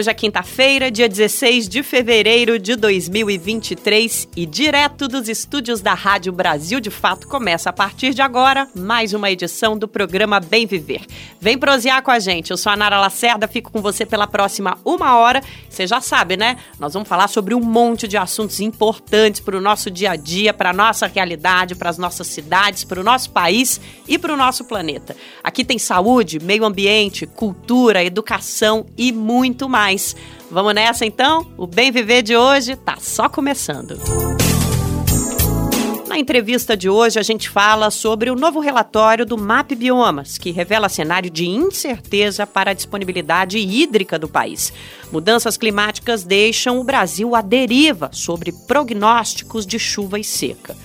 Hoje é quinta-feira, dia 16 de fevereiro de 2023 e direto dos estúdios da Rádio Brasil de Fato começa a partir de agora mais uma edição do programa Bem Viver. Vem prosear com a gente. Eu sou a Nara Lacerda, fico com você pela próxima uma hora. Você já sabe, né? Nós vamos falar sobre um monte de assuntos importantes para o nosso dia a dia, para a nossa realidade, para as nossas cidades, para o nosso país e para o nosso planeta. Aqui tem saúde, meio ambiente, cultura, educação e muito mais mais. Vamos nessa então? O Bem Viver de hoje tá só começando. Na entrevista de hoje, a gente fala sobre o novo relatório do MAP Biomas, que revela cenário de incerteza para a disponibilidade hídrica do país. Mudanças climáticas deixam o Brasil à deriva sobre prognósticos de chuva e seca.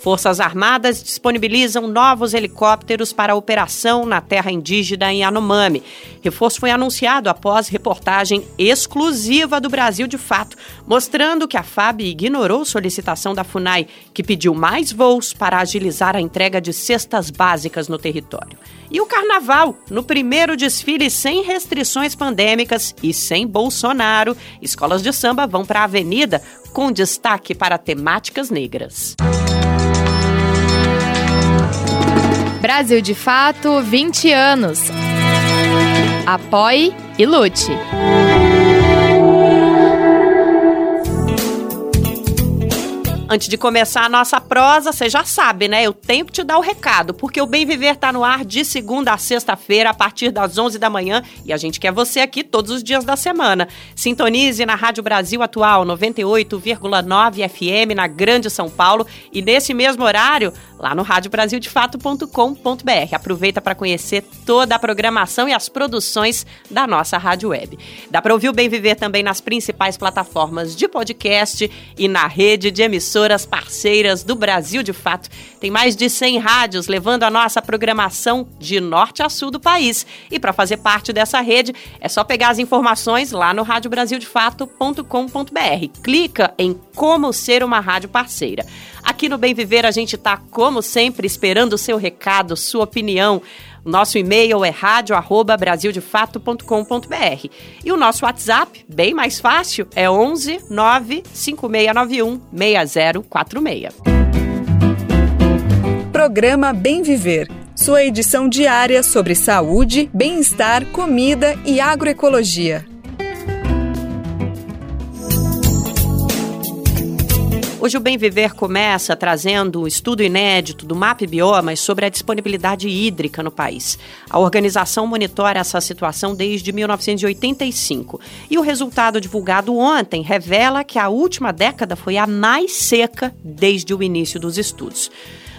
Forças Armadas disponibilizam novos helicópteros para a operação na terra indígena em Anomami. Reforço foi anunciado após reportagem exclusiva do Brasil de Fato, mostrando que a FAB ignorou solicitação da FUNAI, que pediu mais voos para agilizar a entrega de cestas básicas no território. E o carnaval, no primeiro desfile sem restrições pandêmicas e sem Bolsonaro, escolas de samba vão para a avenida com destaque para temáticas negras. Brasil de Fato 20 anos. Apoie e lute. Antes de começar a nossa prosa, você já sabe, né? Eu tenho que te dar o recado, porque o Bem Viver tá no ar de segunda a sexta-feira, a partir das 11 da manhã, e a gente quer você aqui todos os dias da semana. Sintonize na Rádio Brasil Atual, 98,9 FM, na Grande São Paulo, e nesse mesmo horário, lá no radiobrasildefato.com.br. Aproveita para conhecer toda a programação e as produções da nossa rádio web. Dá para ouvir o Bem Viver também nas principais plataformas de podcast e na rede de emissoras parceiras do Brasil de Fato. Tem mais de 100 rádios levando a nossa programação de norte a sul do país. E para fazer parte dessa rede, é só pegar as informações lá no radiobrasildefato.com.br. Clica em Como Ser uma Rádio Parceira. Aqui no Bem Viver a gente está, como sempre, esperando o seu recado, sua opinião. Nosso e-mail é radio@brasildefato.com.br. E o nosso WhatsApp, bem mais fácil, é 11 95691 6046. Programa Bem Viver. Sua edição diária sobre saúde, bem-estar, comida e agroecologia. Hoje o Bem Viver começa trazendo um estudo inédito do MAP Biomas sobre a disponibilidade hídrica no país. A organização monitora essa situação desde 1985 e o resultado divulgado ontem revela que a última década foi a mais seca desde o início dos estudos.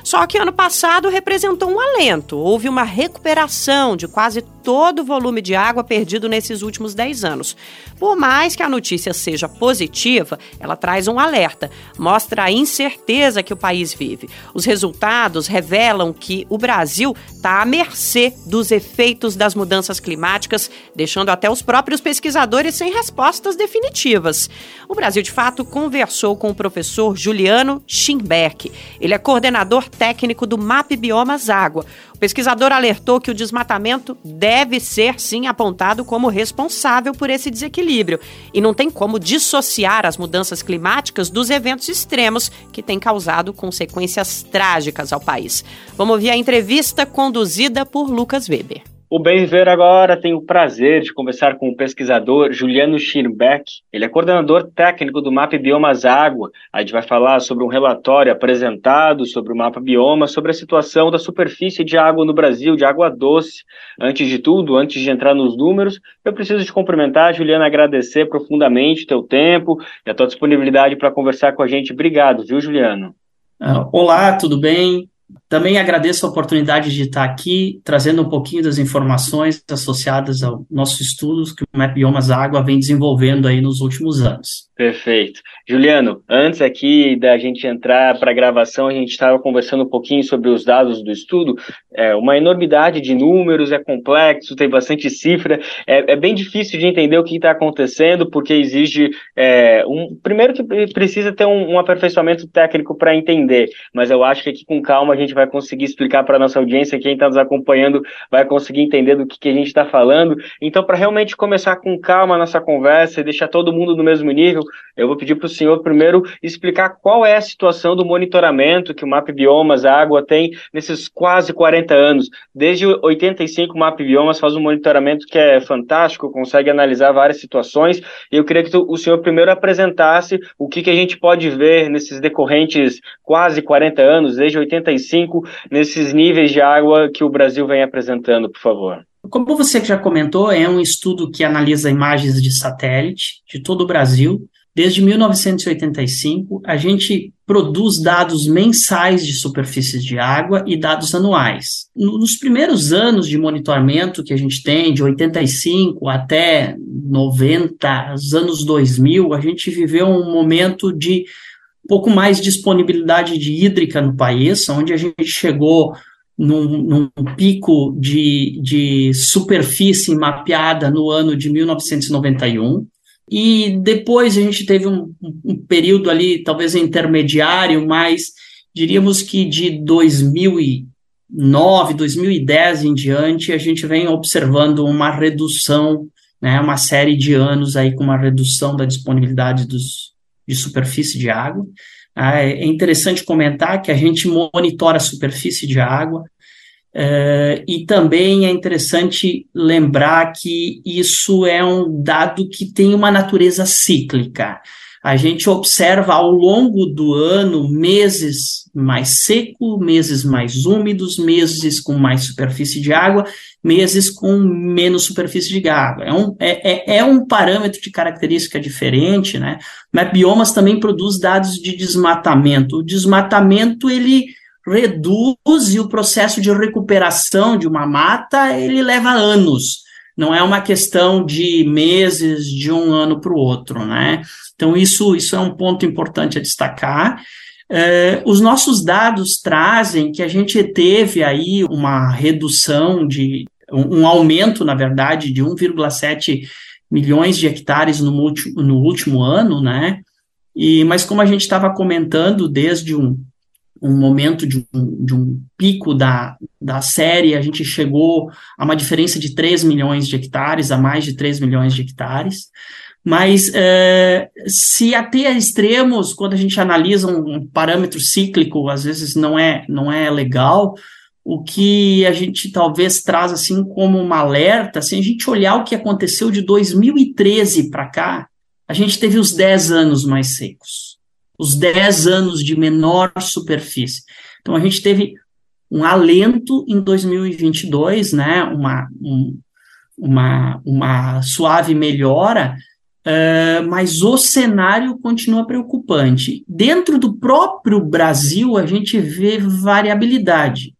Só que ano passado representou um alento. Houve uma recuperação de quase todo o volume de água perdido nesses últimos 10 anos. Por mais que a notícia seja positiva, ela traz um alerta, mostra a incerteza que o país vive. Os resultados revelam que o Brasil está à mercê dos efeitos das mudanças climáticas, deixando até os próprios pesquisadores sem respostas definitivas. O Brasil, de fato, conversou com o professor Juliano Schimberg. Ele é coordenador técnico do MAP Biomas Água. O pesquisador alertou que o desmatamento deve ser, sim, apontado como responsável por esse desequilíbrio e não tem como dissociar as mudanças climáticas dos eventos extremos que têm causado consequências trágicas ao país. Vamos ouvir a entrevista conduzida por Lucas Weber. O Bem Viver agora tem o prazer de conversar com o pesquisador Juliano Schirbeck. Ele é coordenador técnico do Mapa Biomas Água. A gente vai falar sobre um relatório apresentado sobre o Mapa Bioma, sobre a situação da superfície de água no Brasil, de água doce. Antes de tudo, antes de entrar nos números, eu preciso te cumprimentar, Juliano, agradecer profundamente teu tempo e a tua disponibilidade para conversar com a gente. Obrigado, viu, Juliano? Ah, olá, tudo bem? Também agradeço a oportunidade de estar aqui trazendo um pouquinho das informações associadas ao nosso estudo que o Map Biomas Água vem desenvolvendo aí nos últimos anos. Perfeito. Juliano, antes aqui da gente entrar para a gravação, a gente estava conversando um pouquinho sobre os dados do estudo. É uma enormidade de números, é complexo, tem bastante cifra. É, é bem difícil de entender o que está acontecendo, porque exige é, um. Primeiro que precisa ter um, um aperfeiçoamento técnico para entender, mas eu acho que aqui com calma a gente vai conseguir explicar para a nossa audiência, quem está nos acompanhando vai conseguir entender do que, que a gente está falando. Então, para realmente começar com calma a nossa conversa e deixar todo mundo no mesmo nível, eu vou pedir para o senhor primeiro explicar qual é a situação do monitoramento que o MAP Biomas Água tem nesses quase 40 anos. Desde 85, o MAP Biomas faz um monitoramento que é fantástico, consegue analisar várias situações, e eu queria que o senhor primeiro apresentasse o que, que a gente pode ver nesses decorrentes quase 40 anos, desde 85, nesses níveis de água que o Brasil vem apresentando, por favor. Como você já comentou, é um estudo que analisa imagens de satélite de todo o Brasil, Desde 1985, a gente produz dados mensais de superfícies de água e dados anuais. Nos primeiros anos de monitoramento que a gente tem, de 85 até 90, os anos 2000, a gente viveu um momento de pouco mais disponibilidade de hídrica no país, onde a gente chegou num, num pico de, de superfície mapeada no ano de 1991. E depois a gente teve um, um período ali, talvez intermediário, mas diríamos que de 2009, 2010 em diante, a gente vem observando uma redução, né, uma série de anos aí com uma redução da disponibilidade dos, de superfície de água. Ah, é interessante comentar que a gente monitora a superfície de água, Uh, e também é interessante lembrar que isso é um dado que tem uma natureza cíclica. A gente observa ao longo do ano meses mais seco, meses mais úmidos, meses com mais superfície de água, meses com menos superfície de água. É um, é, é, é um parâmetro de característica diferente, né? Mas biomas também produz dados de desmatamento. O desmatamento, ele reduz e o processo de recuperação de uma mata ele leva anos. Não é uma questão de meses, de um ano para o outro, né? Então, isso, isso é um ponto importante a destacar. Uh, os nossos dados trazem que a gente teve aí uma redução de um, um aumento, na verdade, de 1,7 milhões de hectares no, multi, no último ano, né? E, mas como a gente estava comentando desde um, um momento de um, de um pico da, da série, a gente chegou a uma diferença de 3 milhões de hectares, a mais de 3 milhões de hectares. Mas é, se até a extremos, quando a gente analisa um, parâmetro cíclico, às vezes não é, não é legal, o que a gente talvez traz assim como uma alerta, assim, a gente olhar o que aconteceu de 2013 para cá, a gente teve os 10 anos mais secos os 10 anos de menor superfície. Então, a gente teve um alento em 2022, né, uma, um, uma, uma suave melhora, uh, mas o cenário continua preocupante. Dentro do próprio Brasil, a gente vê variabilidade.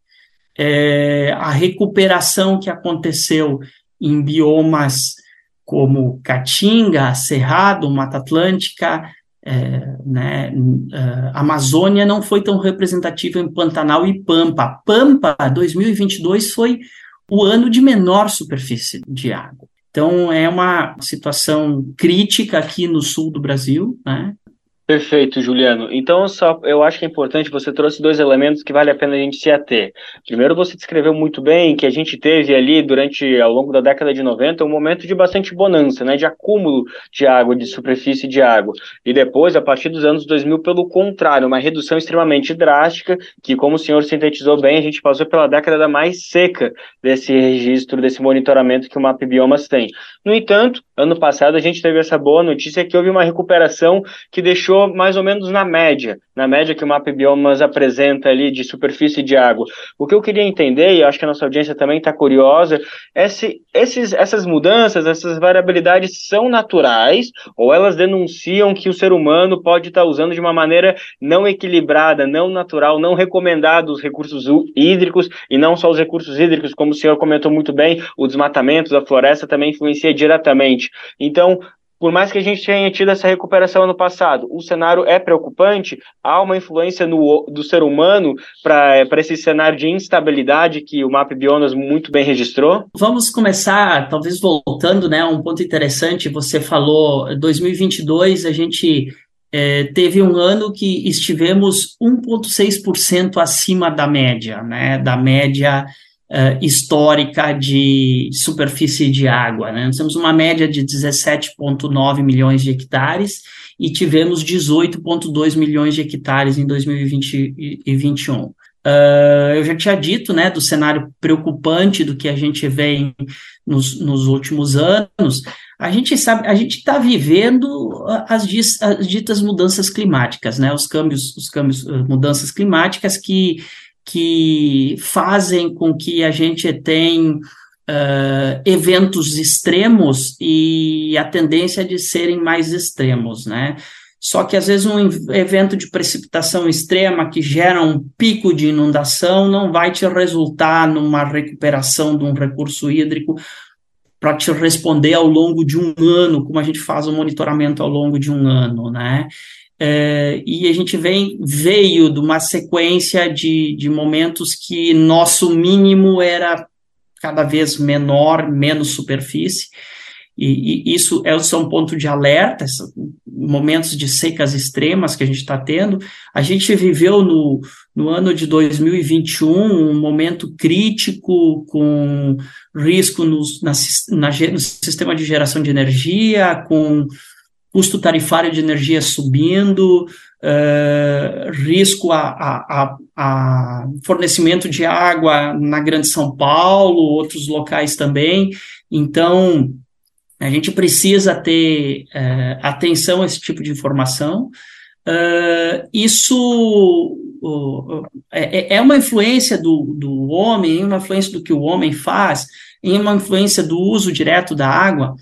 É, a recuperação que aconteceu em biomas como Caatinga, Cerrado, Mata Atlântica, é, né, uh, Amazônia não foi tão representativa em Pantanal e Pampa. Pampa 2022 foi o ano de menor superfície de água. Então é uma situação crítica aqui no sul do Brasil, né? Perfeito, Juliano. Então, só, eu acho que é importante, você trouxe dois elementos que vale a pena a gente se ater. Primeiro, você descreveu muito bem que a gente teve ali, durante, ao longo da década de 90, um momento de bastante bonança, né, de acúmulo de água, de superfície de água. E depois, a partir dos anos 2000, pelo contrário, uma redução extremamente drástica, que, como o senhor sintetizou bem, a gente passou pela década da mais seca desse registro, desse monitoramento que o MAP Biomas tem. No entanto, ano passado a gente teve essa boa notícia que houve uma recuperação que deixou mais ou menos na média, na média que o Map Biomas apresenta ali de superfície de água. O que eu queria entender, e acho que a nossa audiência também está curiosa, é se esses, essas mudanças, essas variabilidades são naturais ou elas denunciam que o ser humano pode estar tá usando de uma maneira não equilibrada, não natural, não recomendada os recursos hídricos e não só os recursos hídricos, como o senhor comentou muito bem, o desmatamento da floresta também influencia diretamente. Então, por mais que a gente tenha tido essa recuperação ano passado, o cenário é preocupante, há uma influência no, do ser humano para esse cenário de instabilidade que o MAP Bionas muito bem registrou? Vamos começar, talvez voltando, né, um ponto interessante, você falou, 2022 a gente é, teve um ano que estivemos 1,6% acima da média, né, da média uh, histórica de superfície de água. Né? Nós temos uma média de 17,9 milhões de hectares e tivemos 18,2 milhões de hectares em 2020 e 2021. Uh, eu já tinha dito, né, do cenário preocupante do que a gente vê nos, nos últimos anos. A gente sabe, a gente está vivendo as, as, ditas mudanças climáticas, né, os câmbios, os câmbios, mudanças climáticas que que fazem com que a gente tenha uh, eventos extremos e a tendência de serem mais extremos, né? Só que às vezes um evento de precipitação extrema que gera um pico de inundação não vai te resultar numa recuperação de um recurso hídrico para te responder ao longo de um ano, como a gente faz o monitoramento ao longo de um ano, né? É, e a gente vem, veio de uma sequência de, de momentos que nosso mínimo era cada vez menor, menos superfície, e, e isso é só um ponto de alerta, momentos de secas extremas que a gente está tendo. A gente viveu no, no ano de 2021 um momento crítico, com risco no, na, na, no sistema de geração de energia, com custo tarifário de energia subindo, uh, risco a, a, a, fornecimento de água na Grande São Paulo, outros locais também. Então, a gente precisa ter uh, atenção a esse tipo de informação. Uh, isso é, é uma influência do, do homem, uma influência do que o homem faz, em uma influência do uso direto da água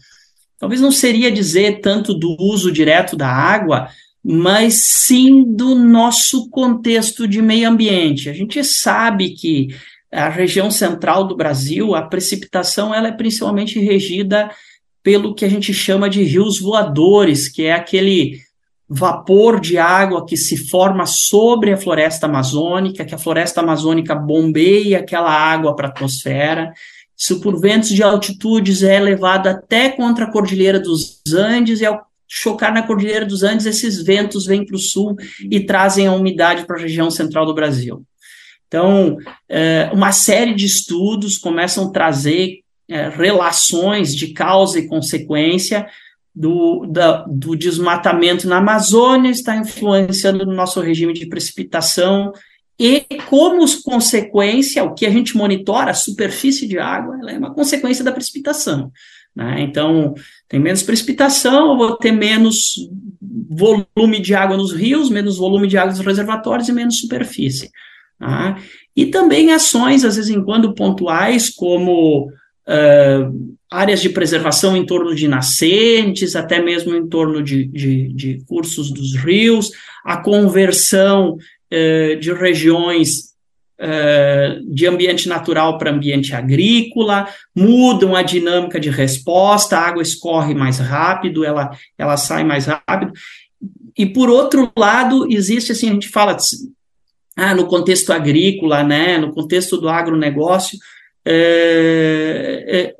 talvez não seria dizer tanto do uso direto da água, mas sim do nosso contexto de meio ambiente. A gente sabe que a região central do Brasil, a precipitação ela é principalmente regida pelo que a gente chama de rios voadores, que é aquele vapor de água que se forma sobre a floresta amazônica, que a floresta amazônica bombeia aquela água para a atmosfera isso por ventos de altitudes é levado até contra a Cordilheira dos Andes, e ao chocar na Cordilheira dos Andes, esses ventos vêm para o sul e trazem a umidade para a região central do Brasil. Então, é, uma série de estudos começam a trazer é, relações de causa e consequência do, da, do desmatamento na Amazônia, está influenciando no nosso regime de precipitação e como consequência, o que a gente monitora, a superfície de água, ela é uma consequência da precipitação. Né? Então, tem menos precipitação, eu vou ter menos volume de água nos rios, menos volume de água nos reservatórios e menos superfície. Tá? E também ações, às vezes em quando pontuais, como uh, áreas de preservação em torno de nascentes, até mesmo em torno de, de, de cursos dos rios, a conversão eh, de regiões eh, de ambiente natural para ambiente agrícola, mudam a dinâmica de resposta, a água escorre mais rápido, ela, ela sai mais rápido. E por outro lado, existe assim, a gente fala ah, no contexto agrícola, né, no contexto do agronegócio, é, é,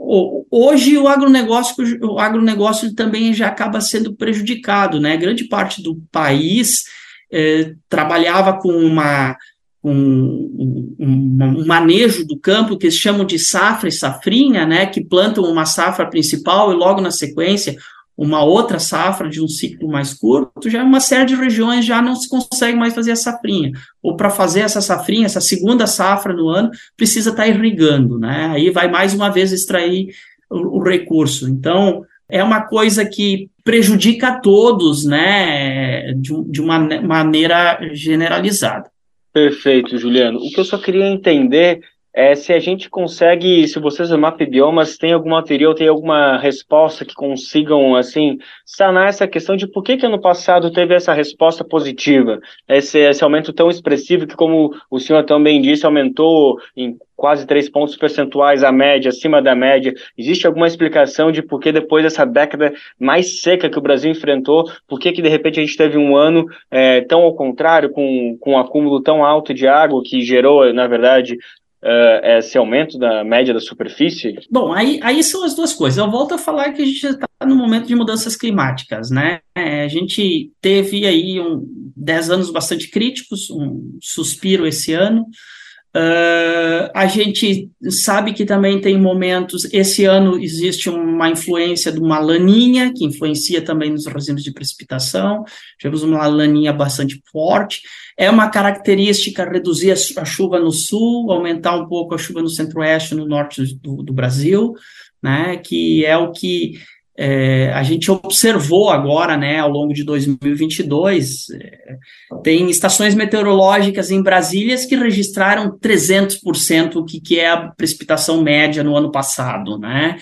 hoje o agronegócio, o agronegócio também já acaba sendo prejudicado, né? Grande parte do país é, trabalhava com uma um, um, um, manejo do campo que eles chamam de safra e safrinha, né, que plantam uma safra principal e logo na sequência uma outra safra de um ciclo mais curto, já uma série de regiões já não se consegue mais fazer a safrinha. Ou para fazer essa safrinha, essa segunda safra no ano, precisa estar tá irrigando, né? Aí vai mais uma vez extrair o, o recurso. Então, é uma coisa que prejudica a todos, né, de, de uma maneira generalizada. Perfeito, Juliano. O que eu só queria entender é se a gente consegue, se vocês do Map Biomas têm alguma teoria ou tem alguma resposta que consigam, assim, sanar essa questão de por que que ano passado teve essa resposta positiva, esse, esse aumento tão expressivo que, como o senhor também disse, aumentou em quase três pontos percentuais a média, acima da média. Existe alguma explicação de por que depois dessa década mais seca que o Brasil enfrentou, por que que de repente a gente teve um ano é, tão ao contrário, com, com um acúmulo tão alto de água que gerou, na verdade, uh, esse aumento da média da superfície? Bom, aí, aí são as duas coisas. Eu volto a falar que a gente está no momento de mudanças climáticas, né? É, a gente teve aí um, 10 anos bastante críticos, um suspiro esse ano, Uh, a gente sabe que também tem momentos. Esse ano existe uma influência de uma laninha, que influencia também nos regimes de precipitação. Tivemos uma laninha bastante forte. É uma característica reduzir a chuva no sul, aumentar um pouco a chuva no centro-oeste e no norte do, do Brasil, né? Que é o que é, a gente observou agora, né, ao longo de 2022, é, tem estações meteorológicas em Brasília que registraram 300% o que, que é a precipitação média no ano passado, né?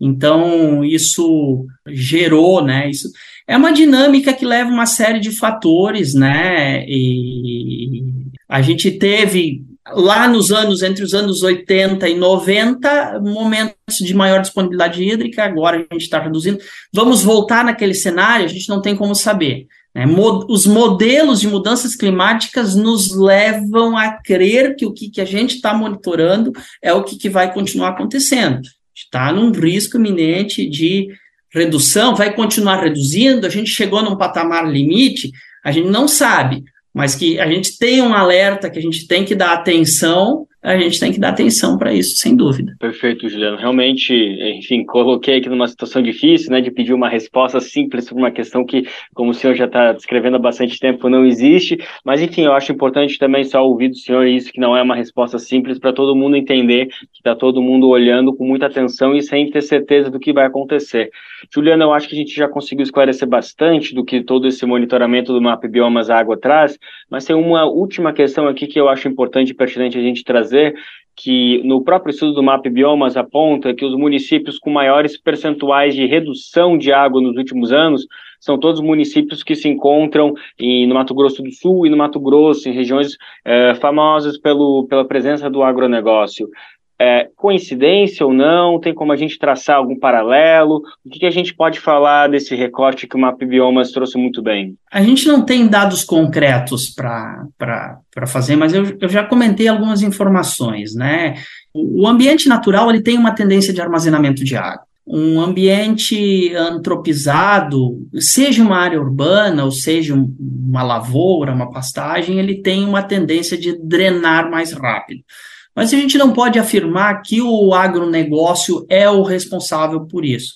Então, isso gerou, né, isso é uma dinâmica que leva uma série de fatores, né, e a gente teve lá nos anos, entre os anos 80 e 90, momentos de maior disponibilidade hídrica, agora a gente está reduzindo. Vamos voltar naquele cenário? A gente não tem como saber. Né? Os modelos de mudanças climáticas nos levam a crer que o que, que a gente está monitorando é o que, que vai continuar acontecendo. Está num risco iminente de redução, vai continuar reduzindo, a gente chegou num patamar limite, a gente não sabe mas que a gente tem um alerta, que a gente tem que dar atenção, a gente tem que dar atenção para isso, sem dúvida. Perfeito, Juliano. Realmente, enfim, coloquei aqui numa situação difícil, né, de pedir uma resposta simples sobre uma questão que, como o senhor já está descrevendo há bastante tempo, não existe. Mas, enfim, eu acho importante também só ouvir do senhor isso, que não é uma resposta simples para todo mundo entender, que está todo mundo olhando com muita atenção e sem ter certeza do que vai acontecer. Juliano, eu acho que a gente já conseguiu esclarecer bastante do que todo esse monitoramento do Map Biomas Água traz, mas tem uma última questão aqui que eu acho importante e pertinente a gente trazer trazer que no próprio estudo do MAP Biomas aponta que os municípios com maiores percentuais de redução de água nos últimos anos são todos municípios que se encontram em, no Mato Grosso do Sul e no Mato Grosso, em regiões eh, famosas pelo, pela presença do agronegócio é, coincidência ou não? Tem como a gente traçar algum paralelo? O que, que a gente pode falar desse recorte que o Map Biomas trouxe muito bem? A gente não tem dados concretos para fazer, mas eu, eu já comentei algumas informações, né? O ambiente natural ele tem uma tendência de armazenamento de água. Um ambiente antropizado, seja uma área urbana ou seja uma lavoura, uma pastagem, ele tem uma tendência de drenar mais rápido. Mas a gente não pode afirmar que o agronegócio é o responsável por isso.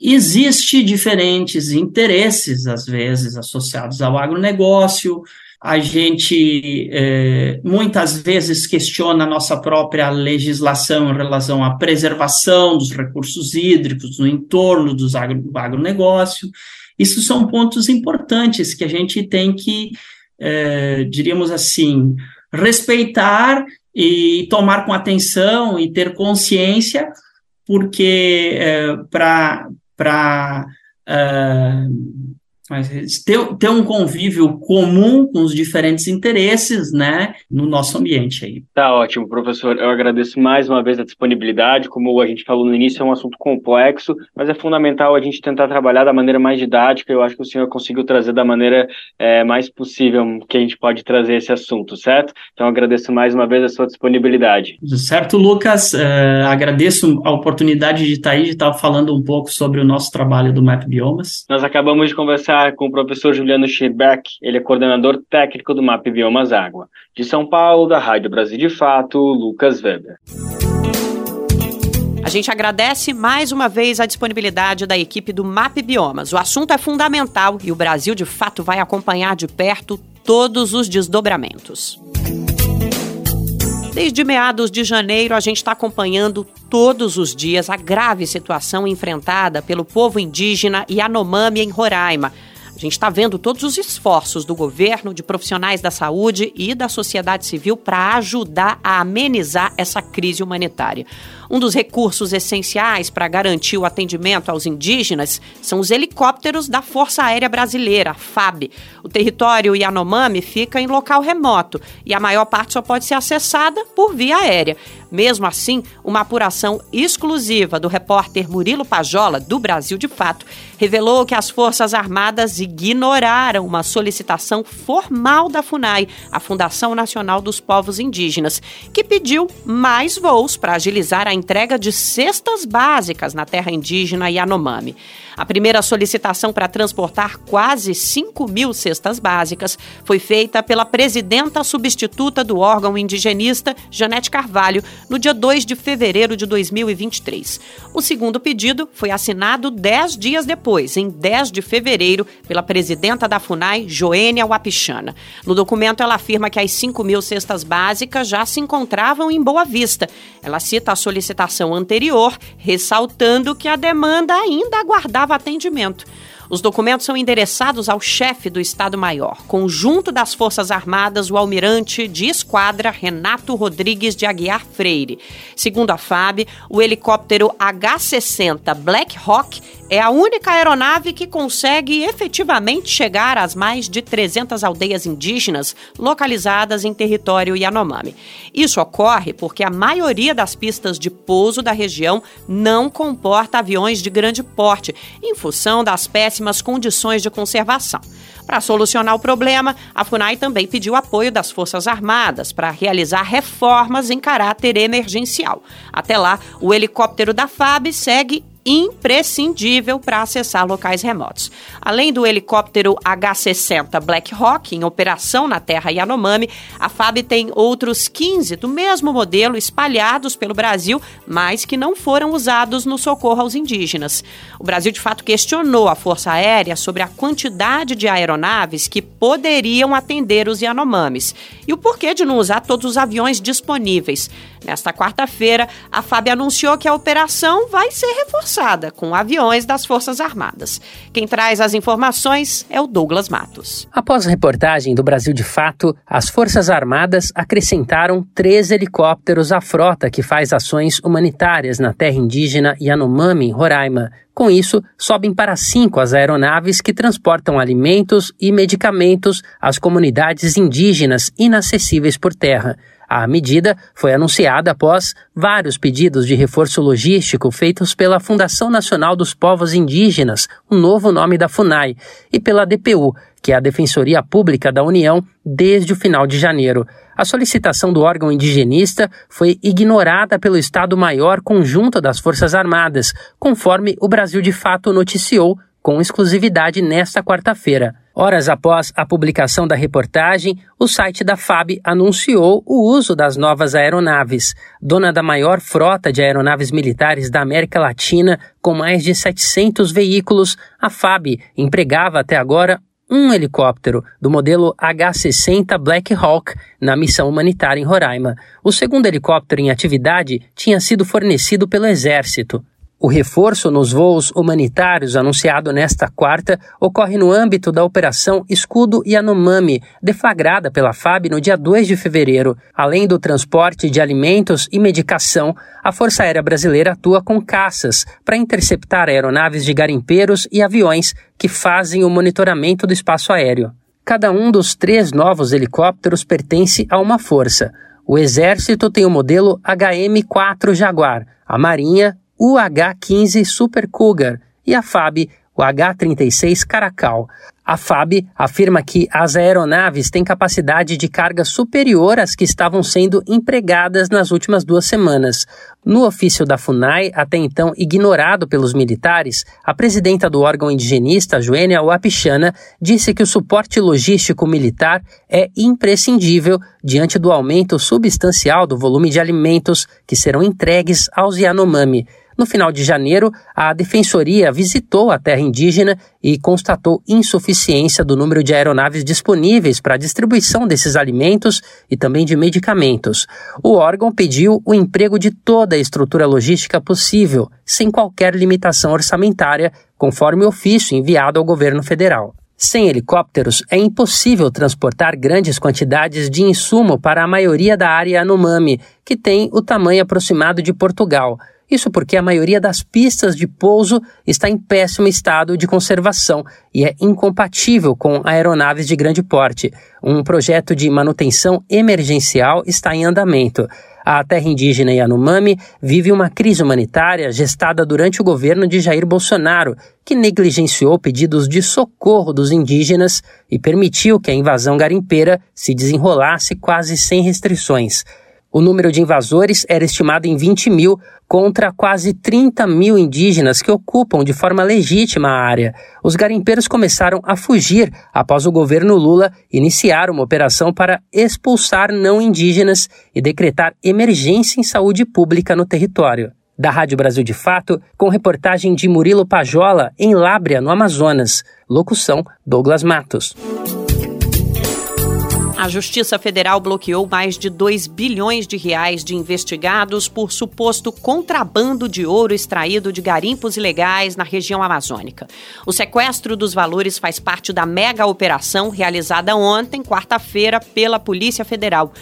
Existem diferentes interesses, às vezes, associados ao agronegócio. A gente é, muitas vezes questiona a nossa própria legislação em relação à preservação dos recursos hídricos no entorno dos agro, do agronegócio. Isso são pontos importantes que a gente tem que, é, diríamos assim, respeitar e tomar com atenção e ter consciência, porque é, para mas ter, ter um convívio comum com os diferentes interesses, né, no nosso ambiente aí. Tá ótimo, professor. Eu agradeço mais uma vez a disponibilidade. Como a gente falou no início, é um assunto complexo, mas é fundamental a gente tentar trabalhar da maneira mais didática. Eu acho que o senhor conseguiu trazer da maneira é, mais possível que a gente pode trazer esse assunto, certo? Então, agradeço mais uma vez a sua disponibilidade. Certo, Lucas. Uh, agradeço a oportunidade de estar aí, de estar falando um pouco sobre o nosso trabalho do Map Biomas. Nós acabamos de conversar com o professor Juliano Schirbeck, ele é coordenador técnico do MAP Biomas Água. De São Paulo, da Rádio Brasil de Fato, Lucas Weber. A gente agradece mais uma vez a disponibilidade da equipe do MAP Biomas. O assunto é fundamental e o Brasil de fato vai acompanhar de perto todos os desdobramentos. Desde meados de janeiro, a gente está acompanhando todos os dias a grave situação enfrentada pelo povo indígena Yanomami em Roraima. Gente está vendo todos os esforços do governo, de profissionais da saúde e da sociedade civil para ajudar a amenizar essa crise humanitária. Um dos recursos essenciais para garantir o atendimento aos indígenas são os helicópteros da Força Aérea Brasileira, FAB. O território Yanomami fica em local remoto e a maior parte só pode ser acessada por via aérea. Mesmo assim, uma apuração exclusiva do repórter Murilo Pajola, do Brasil de Fato, revelou que as Forças Armadas ignoraram uma solicitação formal da FUNAI, a Fundação Nacional dos Povos Indígenas, que pediu mais voos para agilizar a entrega de cestas básicas na terra indígena Yanomami. A primeira solicitação para transportar quase 5 mil cestas básicas foi feita pela presidenta substituta do órgão indigenista, Janete Carvalho, no dia 2 de fevereiro de 2023. O segundo pedido foi assinado 10 dias depois, em 10 de fevereiro, pela presidenta da FUNAI, Joênia Wapichana. No documento, ela afirma que as 5 mil cestas básicas já se encontravam em Boa Vista. Ela cita a solicitação anterior, ressaltando que a demanda ainda aguardava atendimento. Os documentos são endereçados ao chefe do Estado-Maior, conjunto das Forças Armadas, o almirante de esquadra Renato Rodrigues de Aguiar Freire. Segundo a FAB, o helicóptero H-60 Black Hawk é a única aeronave que consegue efetivamente chegar às mais de 300 aldeias indígenas localizadas em território Yanomami. Isso ocorre porque a maioria das pistas de pouso da região não comporta aviões de grande porte, em função das péssimas condições de conservação. Para solucionar o problema, a FUNAI também pediu apoio das Forças Armadas para realizar reformas em caráter emergencial. Até lá, o helicóptero da FAB segue imprescindível para acessar locais remotos. Além do helicóptero H-60 Black Hawk, em operação na terra Yanomami, a FAB tem outros 15 do mesmo modelo espalhados pelo Brasil, mas que não foram usados no socorro aos indígenas. O Brasil, de fato, questionou a Força Aérea sobre a quantidade de aeronaves que poderiam atender os Yanomamis e o porquê de não usar todos os aviões disponíveis. Nesta quarta-feira, a FAB anunciou que a operação vai ser reforçada com aviões das Forças Armadas. Quem traz as informações é o Douglas Matos. Após a reportagem do Brasil de Fato, as Forças Armadas acrescentaram três helicópteros à frota que faz ações humanitárias na terra indígena Yanomami, em Roraima. Com isso, sobem para cinco as aeronaves que transportam alimentos e medicamentos às comunidades indígenas inacessíveis por terra. A medida foi anunciada após vários pedidos de reforço logístico feitos pela Fundação Nacional dos Povos Indígenas, o novo nome da FUNAI, e pela DPU, que é a Defensoria Pública da União, desde o final de janeiro. A solicitação do órgão indigenista foi ignorada pelo Estado-Maior Conjunto das Forças Armadas, conforme o Brasil de Fato noticiou com exclusividade nesta quarta-feira. Horas após a publicação da reportagem, o site da FAB anunciou o uso das novas aeronaves. Dona da maior frota de aeronaves militares da América Latina, com mais de 700 veículos, a FAB empregava até agora um helicóptero do modelo H-60 Black Hawk na missão humanitária em Roraima. O segundo helicóptero em atividade tinha sido fornecido pelo Exército. O reforço nos voos humanitários anunciado nesta quarta ocorre no âmbito da Operação Escudo Yanomami, deflagrada pela FAB no dia 2 de fevereiro. Além do transporte de alimentos e medicação, a Força Aérea Brasileira atua com caças para interceptar aeronaves de garimpeiros e aviões que fazem o monitoramento do espaço aéreo. Cada um dos três novos helicópteros pertence a uma força. O Exército tem o modelo HM-4 Jaguar, a Marinha o H-15 Super Cougar e a FAB, o H-36 Caracal. A FAB afirma que as aeronaves têm capacidade de carga superior às que estavam sendo empregadas nas últimas duas semanas. No ofício da FUNAI, até então ignorado pelos militares, a presidenta do órgão indigenista, Joênia Wapichana, disse que o suporte logístico militar é imprescindível diante do aumento substancial do volume de alimentos que serão entregues aos Yanomami. No final de janeiro, a Defensoria visitou a terra indígena e constatou insuficiência do número de aeronaves disponíveis para a distribuição desses alimentos e também de medicamentos. O órgão pediu o emprego de toda a estrutura logística possível, sem qualquer limitação orçamentária, conforme o ofício enviado ao governo federal. Sem helicópteros, é impossível transportar grandes quantidades de insumo para a maioria da área Yanomami, que tem o tamanho aproximado de Portugal. Isso porque a maioria das pistas de pouso está em péssimo estado de conservação e é incompatível com aeronaves de grande porte. Um projeto de manutenção emergencial está em andamento. A terra indígena Yanomami vive uma crise humanitária gestada durante o governo de Jair Bolsonaro, que negligenciou pedidos de socorro dos indígenas e permitiu que a invasão garimpeira se desenrolasse quase sem restrições. O número de invasores era estimado em 20 mil, contra quase 30 mil indígenas que ocupam de forma legítima a área. Os garimpeiros começaram a fugir após o governo Lula iniciar uma operação para expulsar não indígenas e decretar emergência em saúde pública no território. Da Rádio Brasil de Fato, com reportagem de Murilo Pajola, em Lábrea, no Amazonas. Locução: Douglas Matos. A Justiça Federal bloqueou mais de 2 bilhões de reais de investigados por suposto contrabando de ouro extraído de garimpos ilegais na região amazônica. O sequestro dos valores faz parte da mega operação realizada ontem, quarta-feira, pela Polícia Federal.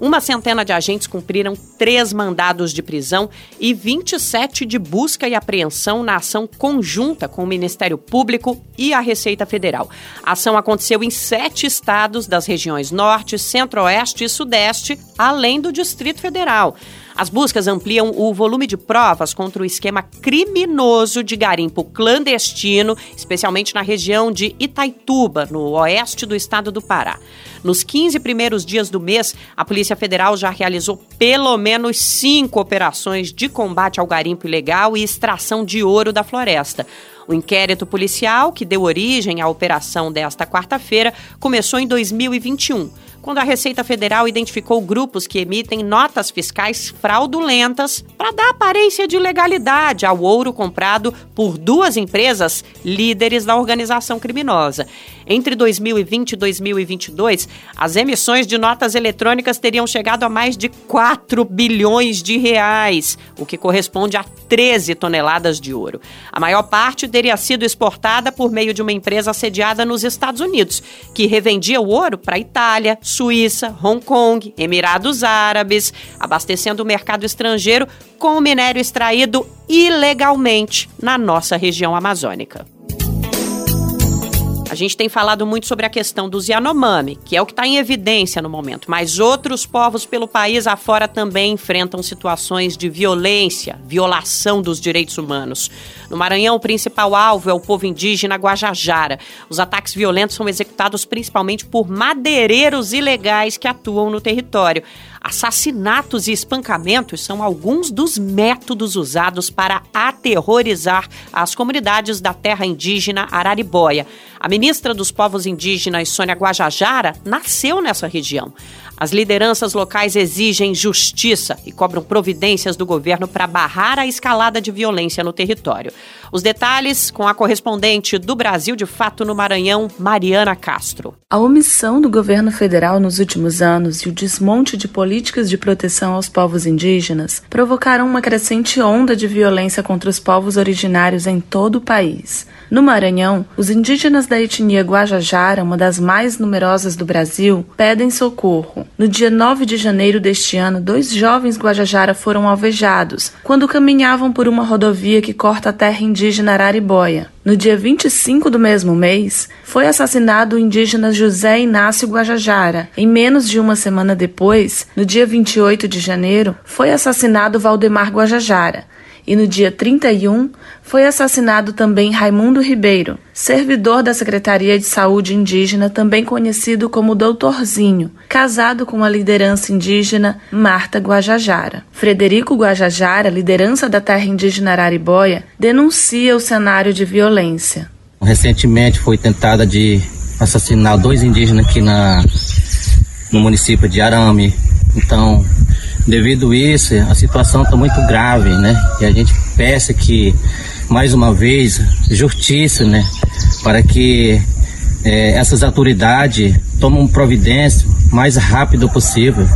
Uma centena de agentes cumpriram três mandados de prisão e 27 de busca e apreensão na ação conjunta com o Ministério Público e a Receita Federal. A ação aconteceu em sete estados das regiões Norte, Centro-Oeste e Sudeste, além do Distrito Federal. As buscas ampliam o volume de provas contra o esquema criminoso de garimpo clandestino, especialmente na região de Itaituba, no oeste do estado do Pará. Nos 15 primeiros dias do mês, a Polícia Federal já realizou pelo menos cinco operações de combate ao garimpo ilegal e extração de ouro da floresta. O inquérito policial, que deu origem à operação desta quarta-feira, começou em 2021 quando a Receita Federal identificou grupos que emitem notas fiscais fraudulentas para dar aparência de legalidade ao ouro comprado por duas empresas líderes da organização criminosa. Entre 2020 e 2022, as emissões de notas eletrônicas teriam chegado a mais de 4 bilhões de reais, o que corresponde a 13 toneladas de ouro. A maior parte teria sido exportada por meio de uma empresa sediada nos Estados Unidos, que revendia o ouro para Itália, Suíça, Hong Kong, Emirados Árabes, abastecendo o mercado estrangeiro com o minério extraído ilegalmente na nossa região amazônica. A gente tem falado muito sobre a questão dos Yanomami, que é o que está em evidência no momento, mas outros povos pelo país afora também enfrentam situações de violência, violação dos direitos humanos. No Maranhão, o principal alvo é o povo indígena Guajajara. Os ataques violentos são executados principalmente por madeireiros ilegais que atuam no território. Assassinatos e espancamentos são alguns dos métodos usados para aterrorizar as comunidades da terra indígena Araribóia. A ministra dos Povos Indígenas, Sônia Guajajara, nasceu nessa região. As lideranças locais exigem justiça e cobram providências do governo para barrar a escalada de violência no território. Os detalhes com a correspondente do Brasil de Fato no Maranhão, Mariana Castro. A omissão do governo federal nos últimos anos e o desmonte de políticas de proteção aos povos indígenas provocaram uma crescente onda de violência contra os povos originários em todo o país. No Maranhão, os indígenas da etnia Guajajara, uma das mais numerosas do Brasil, pedem socorro. No dia 9 de janeiro deste ano, dois jovens Guajajara foram alvejados quando caminhavam por uma rodovia que corta a terra indígena Araribóia. No dia 25 do mesmo mês, foi assassinado o indígena José Inácio Guajajara. Em menos de uma semana depois, no dia 28 de janeiro, foi assassinado Valdemar Guajajara e no dia 31 foi assassinado também Raimundo Ribeiro, servidor da Secretaria de Saúde Indígena, também conhecido como Doutorzinho, casado com a liderança indígena Marta Guajajara. Frederico Guajajara, liderança da terra indígena Araribóia, denuncia o cenário de violência. Recentemente foi tentada de assassinar dois indígenas aqui na, no município de Arame. Então, Devido a isso, a situação está muito grave, né? E a gente peça que, mais uma vez, justiça, né? Para que é, essas autoridades tomem providência mais rápido possível.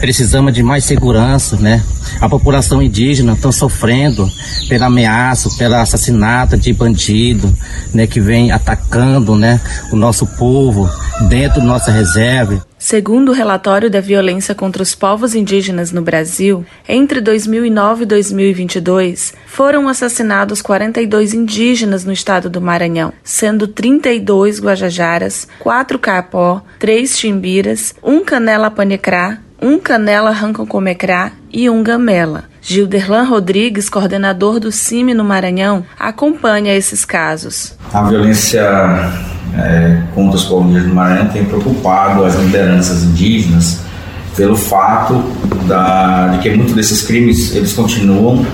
Precisamos de mais segurança, né? A população indígena está sofrendo pela ameaça, pelo assassinato de bandido, né? Que vem atacando, né? O nosso povo dentro da nossa reserva. Segundo o relatório da violência contra os povos indígenas no Brasil, entre 2009 e 2022 foram assassinados 42 indígenas no estado do Maranhão, sendo 32 guajajaras, 4 capó, 3 chimbiras, 1 canela panecrá, um canela rancocomecrá e um gamela. Gilderlan Rodrigues, coordenador do CIMI no Maranhão, acompanha esses casos. A violência é, contra os povos do Maranhão tem preocupado as lideranças indígenas pelo fato da, de que muitos desses crimes eles continuam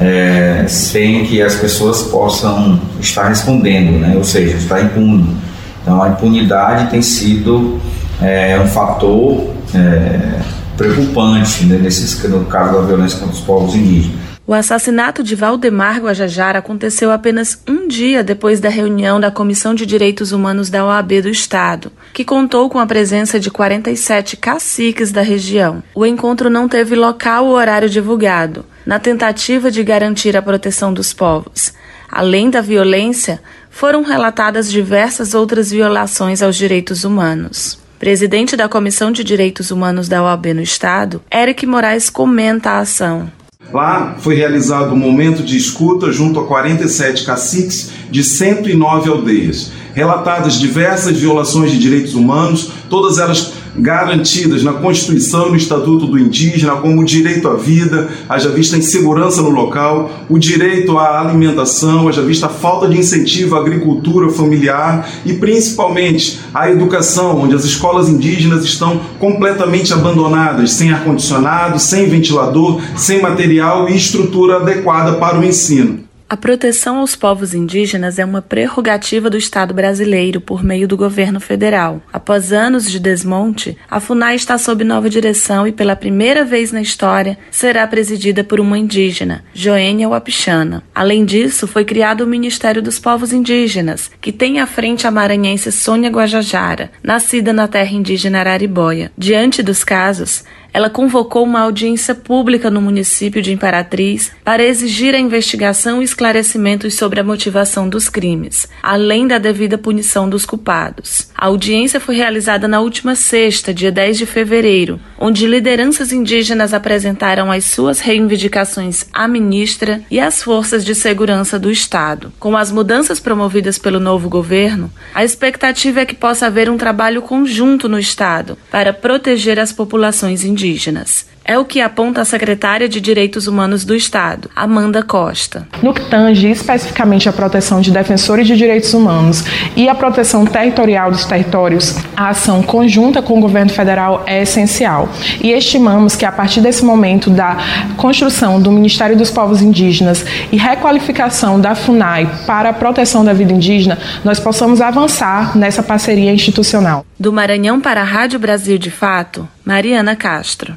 é, sem que as pessoas possam estar respondendo, né? ou seja, está impune. Então a impunidade tem sido é, um fator é, preocupante né, nesses, no caso da violência contra os povos indígenas. O assassinato de Valdemar Guajajara aconteceu apenas um dia depois da reunião da Comissão de Direitos Humanos da OAB do Estado, que contou com a presença de 47 caciques da região. O encontro não teve local ou horário divulgado, na tentativa de garantir a proteção dos povos. Além da violência, foram relatadas diversas outras violações aos direitos humanos. Presidente da Comissão de Direitos Humanos da OAB no Estado, Eric Moraes comenta a ação. Lá foi realizado um momento de escuta junto a 47 caciques de 109 aldeias. Relatadas diversas violações de direitos humanos, todas elas garantidas na Constituição e no Estatuto do Indígena, como o direito à vida, haja vista a insegurança no local, o direito à alimentação, haja vista a falta de incentivo à agricultura familiar e principalmente à educação, onde as escolas indígenas estão completamente abandonadas, sem ar-condicionado, sem ventilador, sem material e estrutura adequada para o ensino. A proteção aos povos indígenas é uma prerrogativa do Estado brasileiro por meio do governo federal. Após anos de desmonte, a FUNAI está sob nova direção e, pela primeira vez na história, será presidida por uma indígena, Joênia Wapichana. Além disso, foi criado o Ministério dos Povos Indígenas, que tem à frente a maranhense Sônia Guajajara, nascida na terra indígena Araribóia. Diante dos casos, ela convocou uma audiência pública no município de Imperatriz para exigir a investigação e esclarecimentos sobre a motivação dos crimes, além da devida punição dos culpados. A audiência foi realizada na última sexta, dia 10 de fevereiro, onde lideranças indígenas apresentaram as suas reivindicações à ministra e às forças de segurança do Estado. Com as mudanças promovidas pelo novo governo, a expectativa é que possa haver um trabalho conjunto no Estado para proteger as populações indígenas. É o que aponta a secretária de Direitos Humanos do Estado, Amanda Costa. No que tange especificamente a proteção de defensores de direitos humanos e a proteção territorial dos territórios, a ação conjunta com o governo federal é essencial. E estimamos que a partir desse momento da construção do Ministério dos Povos Indígenas e requalificação da FUNAI para a proteção da vida indígena, nós possamos avançar nessa parceria institucional. Do Maranhão para a Rádio Brasil de Fato, Mariana Castro.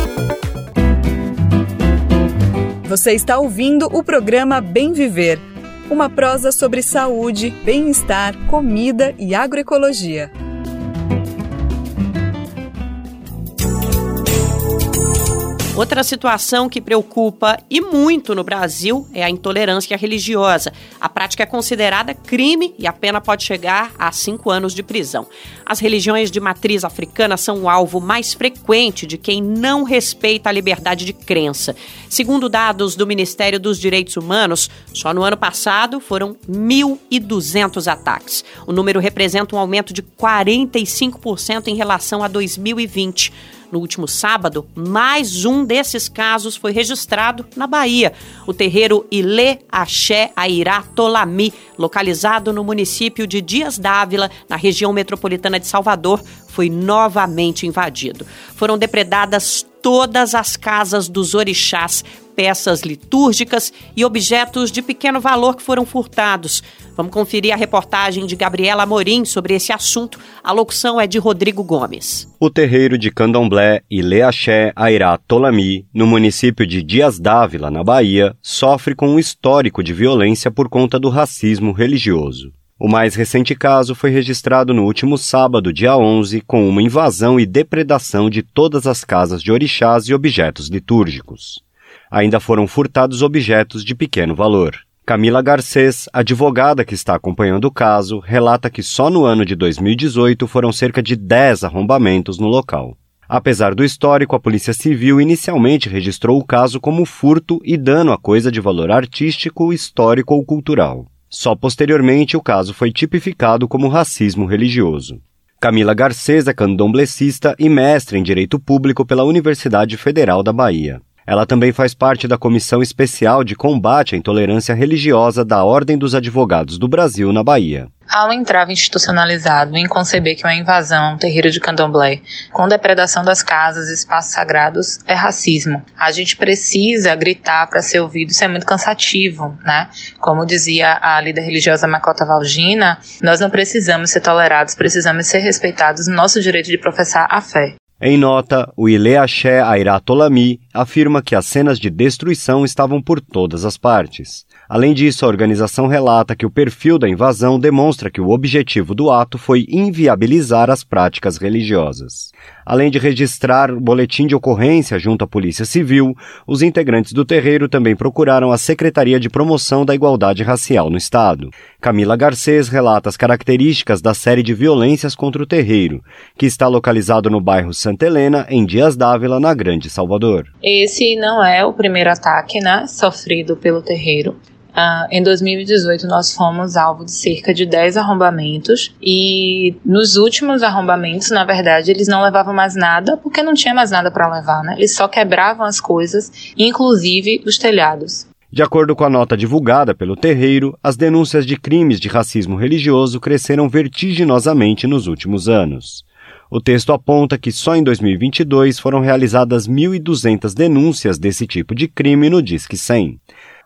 Você está ouvindo o programa Bem Viver, uma prosa sobre saúde, bem-estar, comida e agroecologia. Outra situação que preocupa e muito no Brasil é a intolerância religiosa. A prática é considerada crime e a pena pode chegar a cinco anos de prisão. As religiões de matriz africana são o alvo mais frequente de quem não respeita a liberdade de crença. Segundo dados do Ministério dos Direitos Humanos, só no ano passado foram 1.200 ataques. O número representa um aumento de 45% em relação a 2020. No último sábado, mais um desses casos foi registrado na Bahia. O terreiro Ilê Axé Airá Tolami, localizado no município de Dias Dávila, na região metropolitana de Salvador, foi novamente invadido. Foram depredadas todas as casas dos orixás, peças litúrgicas e objetos de pequeno valor que foram furtados. Vamos conferir a reportagem de Gabriela Amorim sobre esse assunto. A locução é de Rodrigo Gomes. O terreiro de Candomblé e Leaxé Airá Tolami, no município de Dias Dávila, na Bahia, sofre com um histórico de violência por conta do racismo religioso. O mais recente caso foi registrado no último sábado, dia 11, com uma invasão e depredação de todas as casas de orixás e objetos litúrgicos. Ainda foram furtados objetos de pequeno valor. Camila Garcês, advogada que está acompanhando o caso, relata que só no ano de 2018 foram cerca de 10 arrombamentos no local. Apesar do histórico, a Polícia Civil inicialmente registrou o caso como furto e dano a coisa de valor artístico, histórico ou cultural. Só posteriormente o caso foi tipificado como racismo religioso. Camila Garcês é candomblessista e mestre em Direito Público pela Universidade Federal da Bahia. Ela também faz parte da Comissão Especial de Combate à Intolerância Religiosa da Ordem dos Advogados do Brasil na Bahia. Há um entrave institucionalizado em conceber que uma invasão a um terreiro de candomblé, com depredação das casas e espaços sagrados, é racismo. A gente precisa gritar para ser ouvido, isso é muito cansativo, né? Como dizia a líder religiosa Macota Valgina, nós não precisamos ser tolerados, precisamos ser respeitados no nosso direito de professar a fé. Em nota, o Ile Axé Airatolami afirma que as cenas de destruição estavam por todas as partes. Além disso, a organização relata que o perfil da invasão demonstra que o objetivo do ato foi inviabilizar as práticas religiosas. Além de registrar o boletim de ocorrência junto à Polícia Civil, os integrantes do terreiro também procuraram a Secretaria de Promoção da Igualdade Racial no Estado. Camila Garcês relata as características da série de violências contra o terreiro, que está localizado no bairro Santa Helena, em Dias Dávila, na Grande Salvador. Esse não é o primeiro ataque né, sofrido pelo terreiro. Uh, em 2018, nós fomos alvo de cerca de 10 arrombamentos e nos últimos arrombamentos, na verdade, eles não levavam mais nada porque não tinha mais nada para levar, né? Eles só quebravam as coisas, inclusive os telhados. De acordo com a nota divulgada pelo terreiro, as denúncias de crimes de racismo religioso cresceram vertiginosamente nos últimos anos. O texto aponta que só em 2022 foram realizadas 1.200 denúncias desse tipo de crime no Disque 100.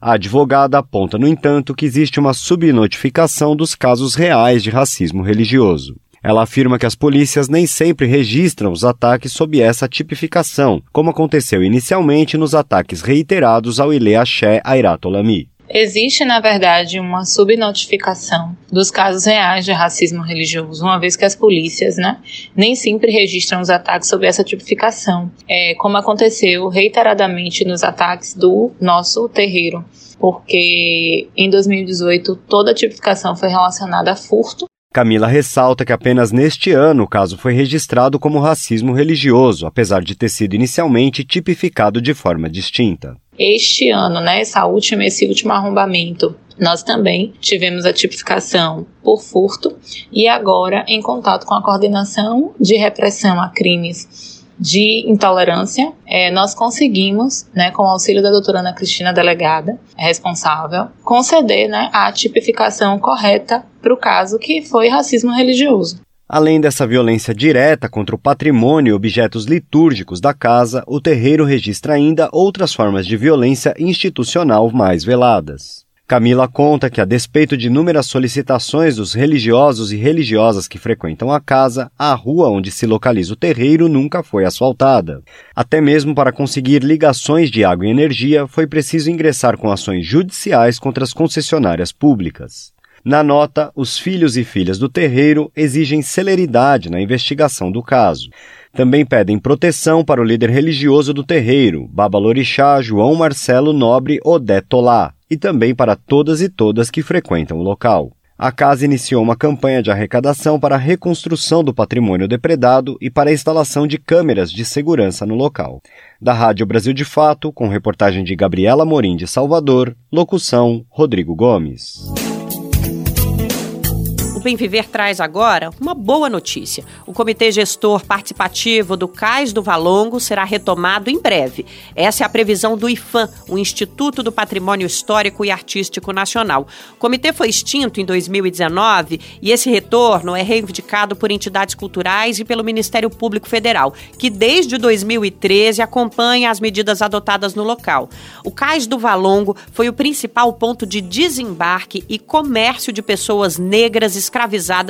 A advogada aponta, no entanto, que existe uma subnotificação dos casos reais de racismo religioso. Ela afirma que as polícias nem sempre registram os ataques sob essa tipificação, como aconteceu inicialmente nos ataques reiterados ao Ile Axé Airatolami. Existe, na verdade, uma subnotificação dos casos reais de racismo religioso, uma vez que as polícias né, nem sempre registram os ataques sob essa tipificação, é, como aconteceu reiteradamente nos ataques do nosso terreiro, porque em 2018 toda a tipificação foi relacionada a furto Camila ressalta que apenas neste ano o caso foi registrado como racismo religioso, apesar de ter sido inicialmente tipificado de forma distinta. Este ano, né, essa última, esse último arrombamento, nós também tivemos a tipificação por furto e agora em contato com a coordenação de repressão a crimes de intolerância, é, nós conseguimos, né, com o auxílio da doutora Ana Cristina, delegada responsável, conceder né, a tipificação correta para o caso que foi racismo religioso. Além dessa violência direta contra o patrimônio e objetos litúrgicos da casa, o terreiro registra ainda outras formas de violência institucional mais veladas. Camila conta que, a despeito de inúmeras solicitações dos religiosos e religiosas que frequentam a casa, a rua onde se localiza o terreiro nunca foi asfaltada. Até mesmo para conseguir ligações de água e energia, foi preciso ingressar com ações judiciais contra as concessionárias públicas. Na nota, os filhos e filhas do terreiro exigem celeridade na investigação do caso. Também pedem proteção para o líder religioso do terreiro, Babalorixá João Marcelo Nobre Odetolá, e também para todas e todas que frequentam o local. A casa iniciou uma campanha de arrecadação para a reconstrução do patrimônio depredado e para a instalação de câmeras de segurança no local. Da Rádio Brasil de Fato, com reportagem de Gabriela Morim de Salvador, locução Rodrigo Gomes Bem Viver traz agora uma boa notícia. O Comitê Gestor Participativo do Cais do Valongo será retomado em breve. Essa é a previsão do IFAM, o Instituto do Patrimônio Histórico e Artístico Nacional. O comitê foi extinto em 2019 e esse retorno é reivindicado por entidades culturais e pelo Ministério Público Federal, que desde 2013 acompanha as medidas adotadas no local. O Cais do Valongo foi o principal ponto de desembarque e comércio de pessoas negras escravizadas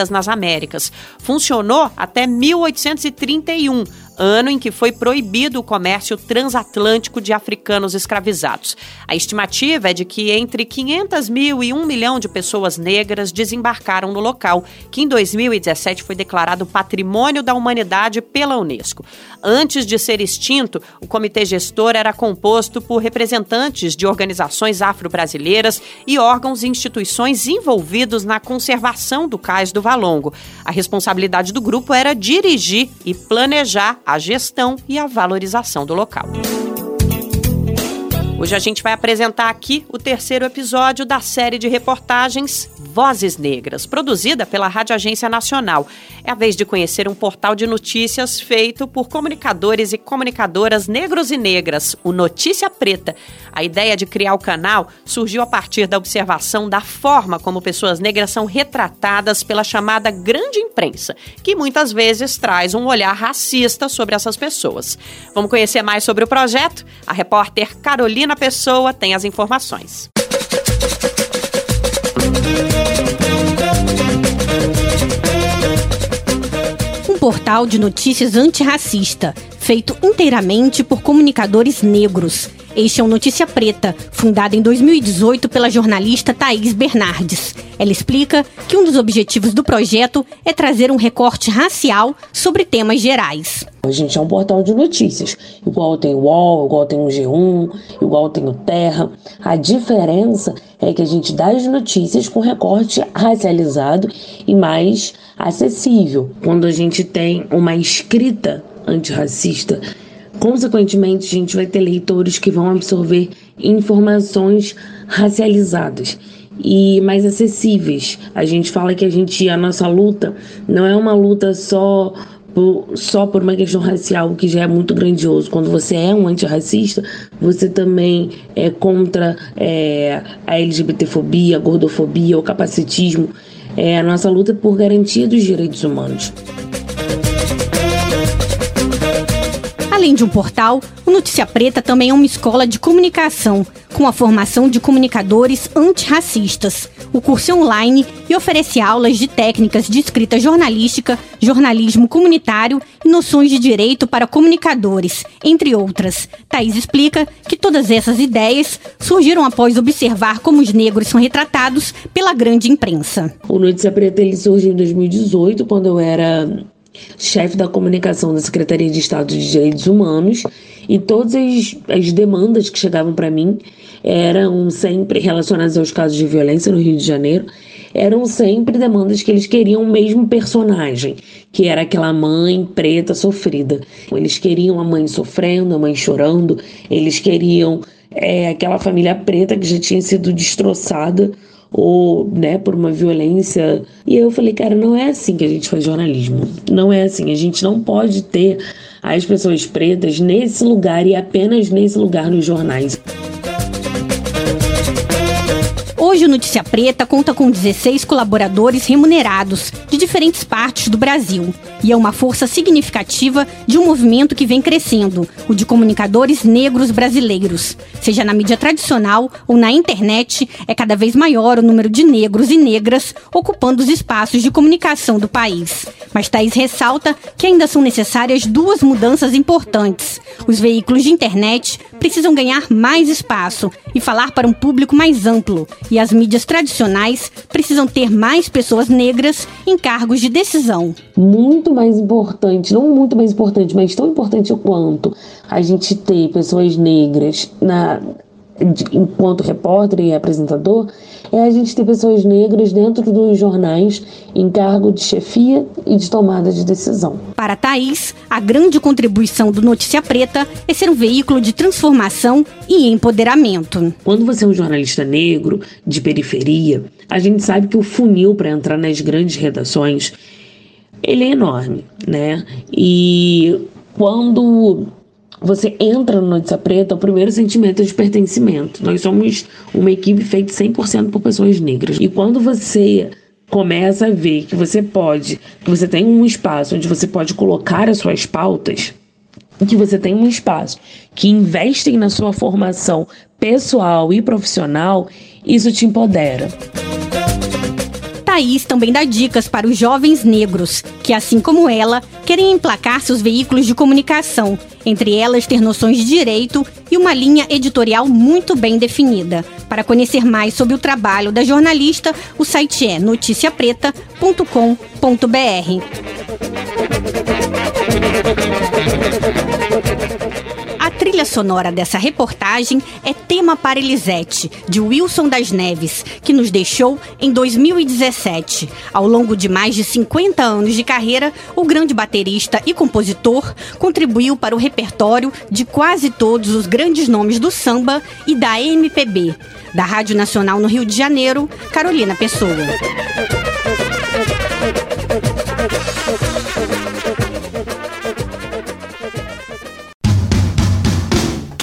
nas Américas. Funcionou até 1831 ano em que foi proibido o comércio transatlântico de africanos escravizados. A estimativa é de que entre 500 mil e 1 milhão de pessoas negras desembarcaram no local, que em 2017 foi declarado Patrimônio da Humanidade pela Unesco. Antes de ser extinto, o comitê gestor era composto por representantes de organizações afro-brasileiras e órgãos e instituições envolvidos na conservação do cais do Valongo. A responsabilidade do grupo era dirigir e planejar a gestão e a valorização do local. Hoje a gente vai apresentar aqui o terceiro episódio da série de reportagens Vozes Negras, produzida pela Rádio Agência Nacional. É a vez de conhecer um portal de notícias feito por comunicadores e comunicadoras negros e negras, o Notícia Preta. A ideia de criar o canal surgiu a partir da observação da forma como pessoas negras são retratadas pela chamada grande imprensa, que muitas vezes traz um olhar racista sobre essas pessoas. Vamos conhecer mais sobre o projeto? A repórter Carolina Carolina Pessoa tem as informações. Um portal de notícias antirracista, feito inteiramente por comunicadores negros. Este é o Notícia Preta, fundado em 2018 pela jornalista Thaís Bernardes. Ela explica que um dos objetivos do projeto é trazer um recorte racial sobre temas gerais. A gente é um portal de notícias, igual tem o UOL, igual tem o G1, igual tem o Terra. A diferença é que a gente dá as notícias com recorte racializado e mais acessível. Quando a gente tem uma escrita antirracista, consequentemente a gente vai ter leitores que vão absorver informações racializadas e mais acessíveis. A gente fala que a gente a nossa luta não é uma luta só por, só por uma questão racial, que já é muito grandioso. Quando você é um antirracista, você também é contra é, a LGBTfobia, a gordofobia, o capacitismo. É a nossa luta por garantia dos direitos humanos. Além de um portal, o Notícia Preta também é uma escola de comunicação, com a formação de comunicadores antirracistas. O curso é online e oferece aulas de técnicas de escrita jornalística, jornalismo comunitário e noções de direito para comunicadores, entre outras. Thaís explica que todas essas ideias surgiram após observar como os negros são retratados pela grande imprensa. O Notícia Preta ele surgiu em 2018, quando eu era chefe da comunicação da Secretaria de Estado de Direitos Humanos, e todas as, as demandas que chegavam para mim eram sempre relacionadas aos casos de violência no Rio de Janeiro, eram sempre demandas que eles queriam o mesmo personagem, que era aquela mãe preta sofrida. Eles queriam a mãe sofrendo, a mãe chorando, eles queriam é, aquela família preta que já tinha sido destroçada ou né, por uma violência. E eu falei, cara, não é assim que a gente faz jornalismo. Não é assim. A gente não pode ter as pessoas pretas nesse lugar e apenas nesse lugar nos jornais. Hoje o Notícia Preta conta com 16 colaboradores remunerados de diferentes partes do Brasil e é uma força significativa de um movimento que vem crescendo, o de comunicadores negros brasileiros. Seja na mídia tradicional ou na internet, é cada vez maior o número de negros e negras ocupando os espaços de comunicação do país. Mas Thaís ressalta que ainda são necessárias duas mudanças importantes. Os veículos de internet precisam ganhar mais espaço e falar para um público mais amplo, e as mídias tradicionais precisam ter mais pessoas negras em cargos de decisão. Muito mais importante, não muito mais importante, mas tão importante quanto a gente ter pessoas negras na, enquanto repórter e apresentador, é a gente ter pessoas negras dentro dos jornais em cargo de chefia e de tomada de decisão. Para Thaís, a grande contribuição do Notícia Preta é ser um veículo de transformação e empoderamento. Quando você é um jornalista negro, de periferia, a gente sabe que o funil para entrar nas grandes redações ele é enorme, né? E quando você entra no Notícia Preta, o primeiro sentimento é de pertencimento. Nós somos uma equipe feita 100% por pessoas negras. E quando você começa a ver que você pode, que você tem um espaço onde você pode colocar as suas pautas, que você tem um espaço que investem na sua formação pessoal e profissional, isso te empodera. Thaís também dá dicas para os jovens negros, que, assim como ela, querem emplacar seus veículos de comunicação, entre elas ter noções de direito e uma linha editorial muito bem definida. Para conhecer mais sobre o trabalho da jornalista, o site é noticiapreta.com.br. Trilha sonora dessa reportagem é Tema para Elisete, de Wilson das Neves, que nos deixou em 2017. Ao longo de mais de 50 anos de carreira, o grande baterista e compositor contribuiu para o repertório de quase todos os grandes nomes do samba e da MPB. Da Rádio Nacional no Rio de Janeiro, Carolina Pessoa.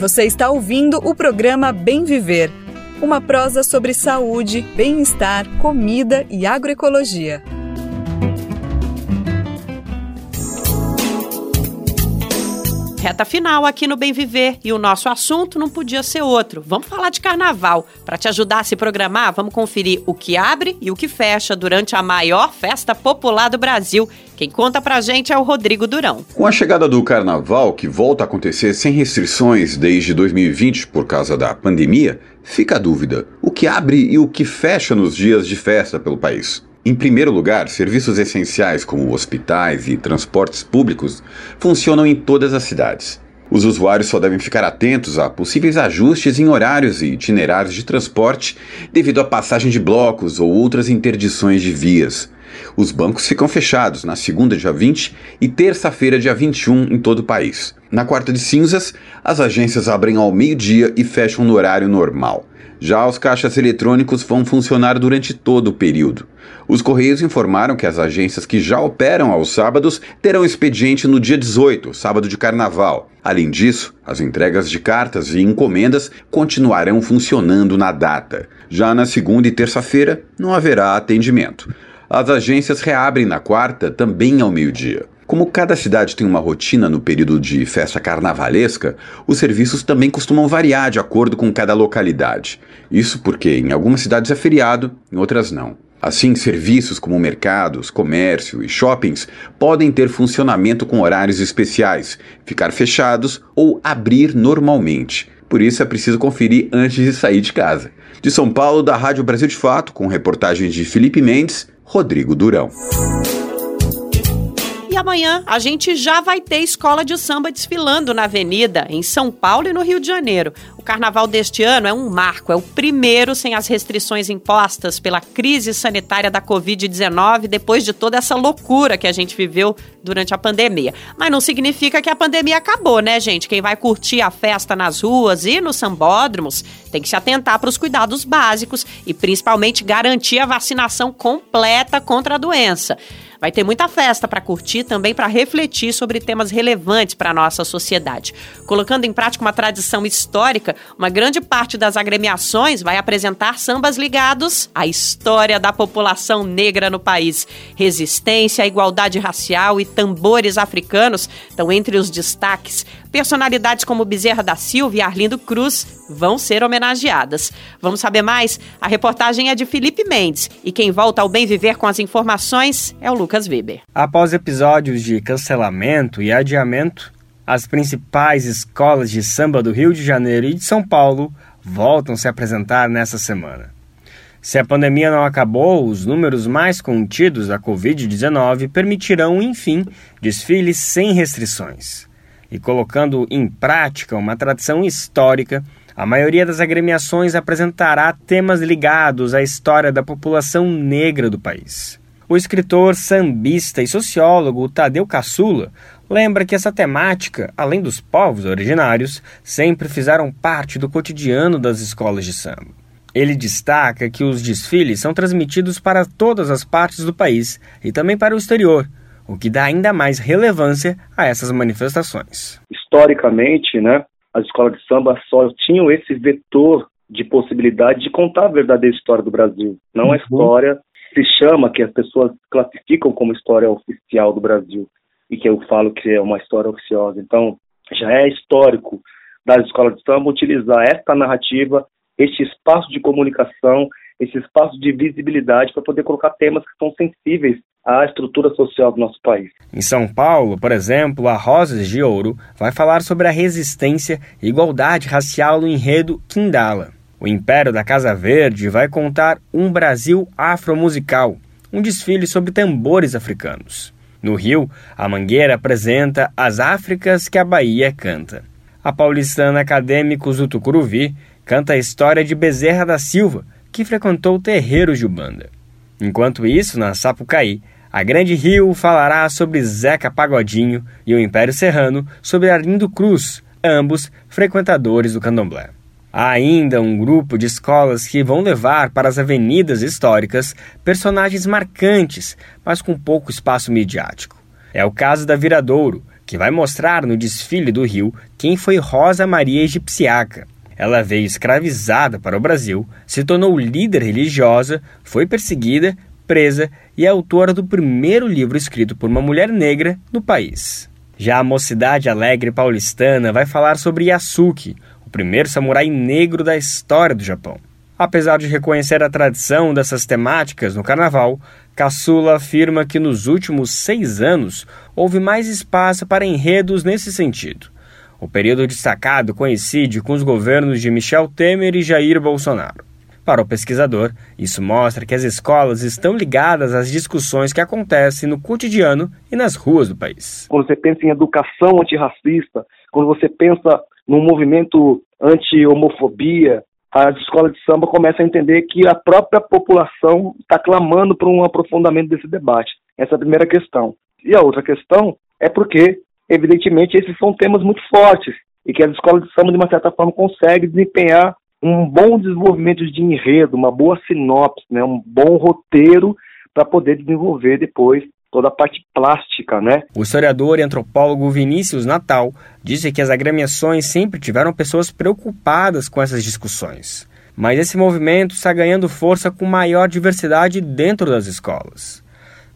Você está ouvindo o programa Bem Viver, uma prosa sobre saúde, bem-estar, comida e agroecologia. Reta final aqui no Bem Viver e o nosso assunto não podia ser outro. Vamos falar de carnaval. Para te ajudar a se programar, vamos conferir o que abre e o que fecha durante a maior festa popular do Brasil. Quem conta pra gente é o Rodrigo Durão. Com a chegada do carnaval, que volta a acontecer sem restrições desde 2020 por causa da pandemia, fica a dúvida: o que abre e o que fecha nos dias de festa pelo país? Em primeiro lugar, serviços essenciais como hospitais e transportes públicos funcionam em todas as cidades. Os usuários só devem ficar atentos a possíveis ajustes em horários e itinerários de transporte devido à passagem de blocos ou outras interdições de vias. Os bancos ficam fechados na segunda, dia 20 e terça-feira, dia 21, em todo o país. Na quarta de cinzas, as agências abrem ao meio-dia e fecham no horário normal. Já os caixas eletrônicos vão funcionar durante todo o período. Os Correios informaram que as agências que já operam aos sábados terão expediente no dia 18, sábado de carnaval. Além disso, as entregas de cartas e encomendas continuarão funcionando na data. Já na segunda e terça-feira, não haverá atendimento. As agências reabrem na quarta, também ao meio-dia. Como cada cidade tem uma rotina no período de festa carnavalesca, os serviços também costumam variar de acordo com cada localidade. Isso porque em algumas cidades é feriado, em outras não. Assim, serviços como mercados, comércio e shoppings podem ter funcionamento com horários especiais, ficar fechados ou abrir normalmente. Por isso é preciso conferir antes de sair de casa. De São Paulo, da Rádio Brasil de Fato, com reportagens de Felipe Mendes, Rodrigo Durão. E amanhã a gente já vai ter escola de samba desfilando na Avenida, em São Paulo e no Rio de Janeiro. O carnaval deste ano é um marco, é o primeiro sem as restrições impostas pela crise sanitária da Covid-19, depois de toda essa loucura que a gente viveu durante a pandemia. Mas não significa que a pandemia acabou, né, gente? Quem vai curtir a festa nas ruas e nos sambódromos tem que se atentar para os cuidados básicos e principalmente garantir a vacinação completa contra a doença. Vai ter muita festa para curtir, também para refletir sobre temas relevantes para a nossa sociedade. Colocando em prática uma tradição histórica, uma grande parte das agremiações vai apresentar sambas ligados à história da população negra no país. Resistência, igualdade racial e tambores africanos estão entre os destaques. Personalidades como Bezerra da Silva e Arlindo Cruz vão ser homenageadas. Vamos saber mais? A reportagem é de Felipe Mendes e quem volta ao bem viver com as informações é o Lucas Weber. Após episódios de cancelamento e adiamento, as principais escolas de samba do Rio de Janeiro e de São Paulo voltam se apresentar nessa semana. Se a pandemia não acabou, os números mais contidos da Covid-19 permitirão, enfim, desfiles sem restrições e colocando em prática uma tradição histórica, a maioria das agremiações apresentará temas ligados à história da população negra do país. O escritor, sambista e sociólogo Tadeu Caçula lembra que essa temática, além dos povos originários, sempre fizeram parte do cotidiano das escolas de samba. Ele destaca que os desfiles são transmitidos para todas as partes do país e também para o exterior, o que dá ainda mais relevância a essas manifestações. Historicamente, né, as escolas de samba só tinham esse vetor de possibilidade de contar a verdadeira história do Brasil, não uhum. a história se chama que as pessoas classificam como história oficial do Brasil e que eu falo que é uma história oficiosa. Então, já é histórico das escolas de samba utilizar esta narrativa, este espaço de comunicação, esse espaço de visibilidade para poder colocar temas que são sensíveis à estrutura social do nosso país. Em São Paulo, por exemplo, a Rosas de Ouro vai falar sobre a resistência e igualdade racial no enredo Quindala. O Império da Casa Verde vai contar um Brasil afromusical, um desfile sobre tambores africanos. No Rio, a Mangueira apresenta as Áfricas que a Bahia canta. A paulistana Acadêmicos do Tucuruvi canta a história de Bezerra da Silva, que frequentou terreiros de Ubanda. Enquanto isso, na Sapucaí, a Grande Rio falará sobre Zeca Pagodinho e o Império Serrano sobre Arlindo Cruz, ambos frequentadores do candomblé. Há ainda um grupo de escolas que vão levar para as avenidas históricas personagens marcantes, mas com pouco espaço midiático. É o caso da Viradouro, que vai mostrar no desfile do Rio quem foi Rosa Maria Egipciaca, ela veio escravizada para o Brasil, se tornou líder religiosa, foi perseguida, presa e é autora do primeiro livro escrito por uma mulher negra no país. Já a Mocidade Alegre paulistana vai falar sobre Yasuki, o primeiro samurai negro da história do Japão. Apesar de reconhecer a tradição dessas temáticas no carnaval, Caçula afirma que nos últimos seis anos houve mais espaço para enredos nesse sentido. O período destacado coincide com os governos de Michel Temer e Jair Bolsonaro. Para o pesquisador, isso mostra que as escolas estão ligadas às discussões que acontecem no cotidiano e nas ruas do país. Quando você pensa em educação antirracista, quando você pensa num movimento anti-homofobia, as escolas de samba começam a entender que a própria população está clamando por um aprofundamento desse debate. Essa é a primeira questão. E a outra questão é porque evidentemente esses são temas muito fortes e que as escolas de samba, de uma certa forma, conseguem desempenhar um bom desenvolvimento de enredo, uma boa sinopse, né, um bom roteiro para poder desenvolver depois toda a parte plástica, né? O historiador e antropólogo Vinícius Natal disse que as agremiações sempre tiveram pessoas preocupadas com essas discussões. Mas esse movimento está ganhando força com maior diversidade dentro das escolas.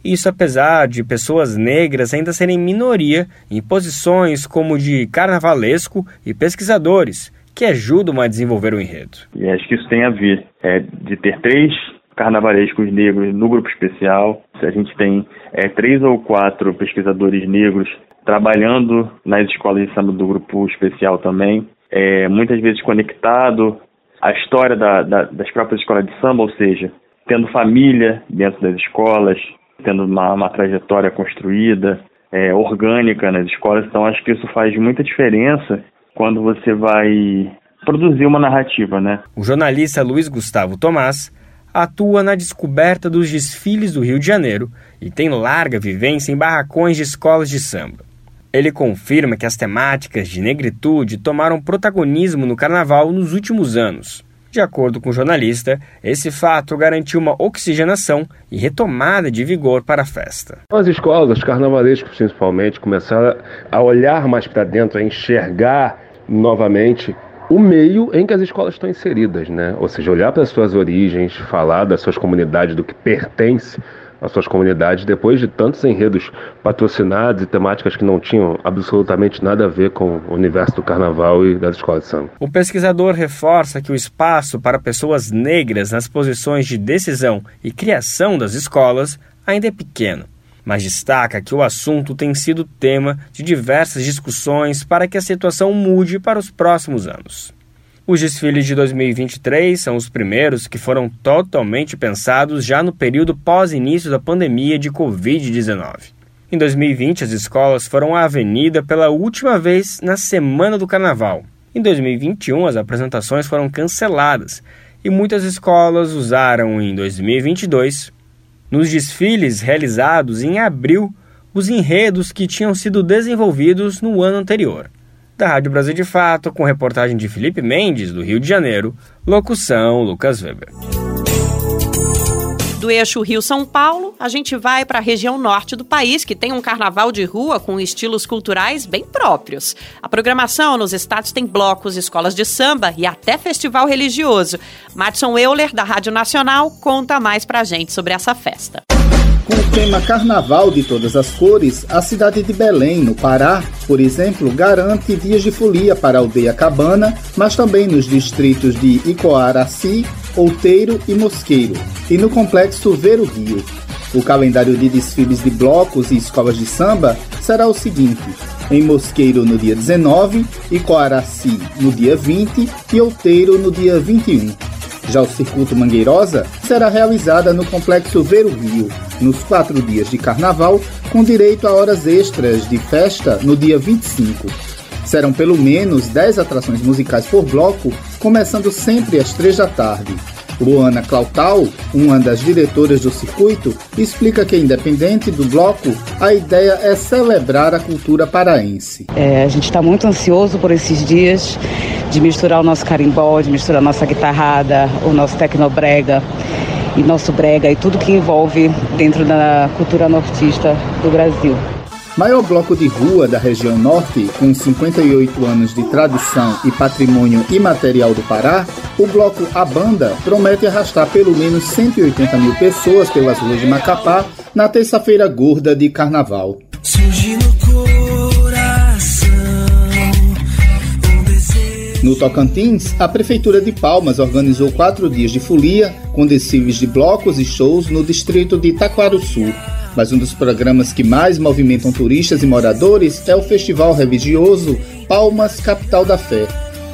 Isso apesar de pessoas negras ainda serem minoria em posições como de carnavalesco e pesquisadores, que ajudam a desenvolver o enredo. E acho que isso tem a ver é, de ter três carnavalescos negros no grupo especial. Se a gente tem é, três ou quatro pesquisadores negros trabalhando nas escolas de samba do grupo especial também, é, muitas vezes conectado à história da, da, das próprias escolas de samba, ou seja, tendo família dentro das escolas, tendo uma, uma trajetória construída, é, orgânica nas escolas. Então, acho que isso faz muita diferença quando você vai produzir uma narrativa, né? O jornalista Luiz Gustavo Tomás atua na descoberta dos desfiles do Rio de Janeiro e tem larga vivência em barracões de escolas de samba. Ele confirma que as temáticas de negritude tomaram protagonismo no carnaval nos últimos anos De acordo com o jornalista, esse fato garantiu uma oxigenação e retomada de vigor para a festa. As escolas, os carnavalescos principalmente, começaram a olhar mais para dentro, a enxergar novamente o meio em que as escolas estão inseridas, né? Ou seja, olhar para as suas origens, falar das suas comunidades, do que pertence às suas comunidades, depois de tantos enredos patrocinados e temáticas que não tinham absolutamente nada a ver com o universo do carnaval e das escolas de samba. O pesquisador reforça que o espaço para pessoas negras nas posições de decisão e criação das escolas ainda é pequeno mas destaca que o assunto tem sido tema de diversas discussões para que a situação mude para os próximos anos. Os desfiles de 2023 são os primeiros que foram totalmente pensados já no período pós-início da pandemia de Covid-19. Em 2020, as escolas foram à avenida pela última vez na Semana do Carnaval. Em 2021, as apresentações foram canceladas e muitas escolas usaram em 2022 nos desfiles realizados em abril os enredos que tinham sido desenvolvidos no ano anterior. Da Rádio Brasil de Fato, com reportagem de Felipe Mendes, do Rio de Janeiro, locução Lucas Weber. Do eixo Rio-São Paulo, a gente vai para a região norte do país, que tem um carnaval de rua com estilos culturais bem próprios. A programação nos estados tem blocos, escolas de samba e até festival religioso. Madison Euler, da Rádio Nacional, conta mais para a gente sobre essa festa. Com o tema Carnaval de todas as cores, a cidade de Belém, no Pará, por exemplo, garante dias de folia para a aldeia Cabana, mas também nos distritos de Icoaraci, Outeiro e Mosqueiro, e no complexo Ver o Rio. O calendário de desfiles de blocos e escolas de samba será o seguinte: em Mosqueiro no dia 19, Icoaraci no dia 20 e Outeiro no dia 21. Já o Circuito Mangueirosa será realizada no Complexo Ver o Rio, nos quatro dias de carnaval, com direito a horas extras de festa no dia 25. Serão pelo menos 10 atrações musicais por bloco, começando sempre às 3 da tarde. Luana Clautal, uma das diretoras do circuito, explica que, independente do bloco, a ideia é celebrar a cultura paraense. É, a gente está muito ansioso por esses dias de misturar o nosso carimbó, de misturar a nossa guitarrada, o nosso tecnobrega e nosso brega e tudo que envolve dentro da cultura nortista do Brasil. Maior bloco de rua da região norte, com 58 anos de tradição e patrimônio imaterial do Pará, o bloco A Banda promete arrastar pelo menos 180 mil pessoas pelas ruas de Macapá na terça-feira gorda de carnaval. No Tocantins, a Prefeitura de Palmas organizou quatro dias de folia com desfiles de blocos e shows no distrito de Sul. Mas um dos programas que mais movimentam turistas e moradores é o Festival Religioso Palmas Capital da Fé.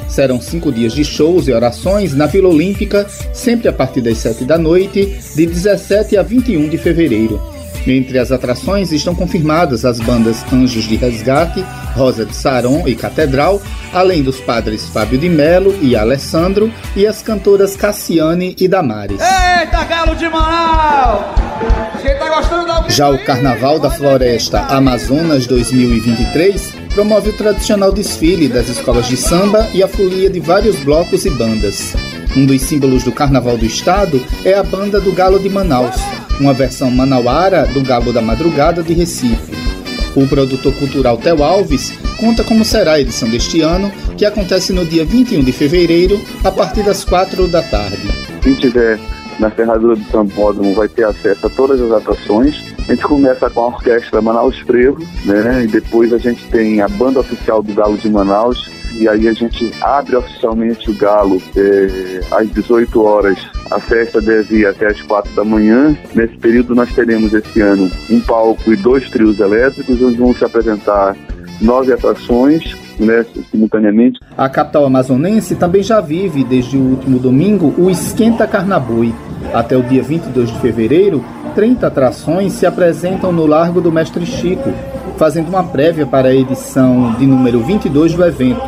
Serão cinco dias de shows e orações na Vila Olímpica, sempre a partir das sete da noite, de 17 a 21 de fevereiro. Entre as atrações estão confirmadas as bandas Anjos de Resgate, Rosa de Saron e Catedral, além dos padres Fábio de Melo e Alessandro e as cantoras Cassiane e Damares. Eita, galo de Manaus! Tá Já o Carnaval da Floresta Amazonas 2023 promove o tradicional desfile das escolas de samba e a folia de vários blocos e bandas. Um dos símbolos do Carnaval do Estado é a banda do Galo de Manaus, uma versão manauara do Galo da Madrugada de Recife. O produtor cultural Theo Alves conta como será a edição deste ano, que acontece no dia 21 de fevereiro, a partir das 4 da tarde. Quem tiver na Ferradura do Sambódromo vai ter acesso a todas as atrações. A gente começa com a orquestra Manaus Frevo, né? E depois a gente tem a banda oficial do Galo de Manaus, e aí a gente abre oficialmente o Galo é, às 18 horas. A festa deve ir até às 4 da manhã. Nesse período nós teremos esse ano um palco e dois trios elétricos, onde vão se apresentar nove atrações né, simultaneamente. A capital amazonense também já vive, desde o último domingo, o Esquenta Carnabui. Até o dia 22 de fevereiro, 30 atrações se apresentam no Largo do Mestre Chico, fazendo uma prévia para a edição de número 22 do evento,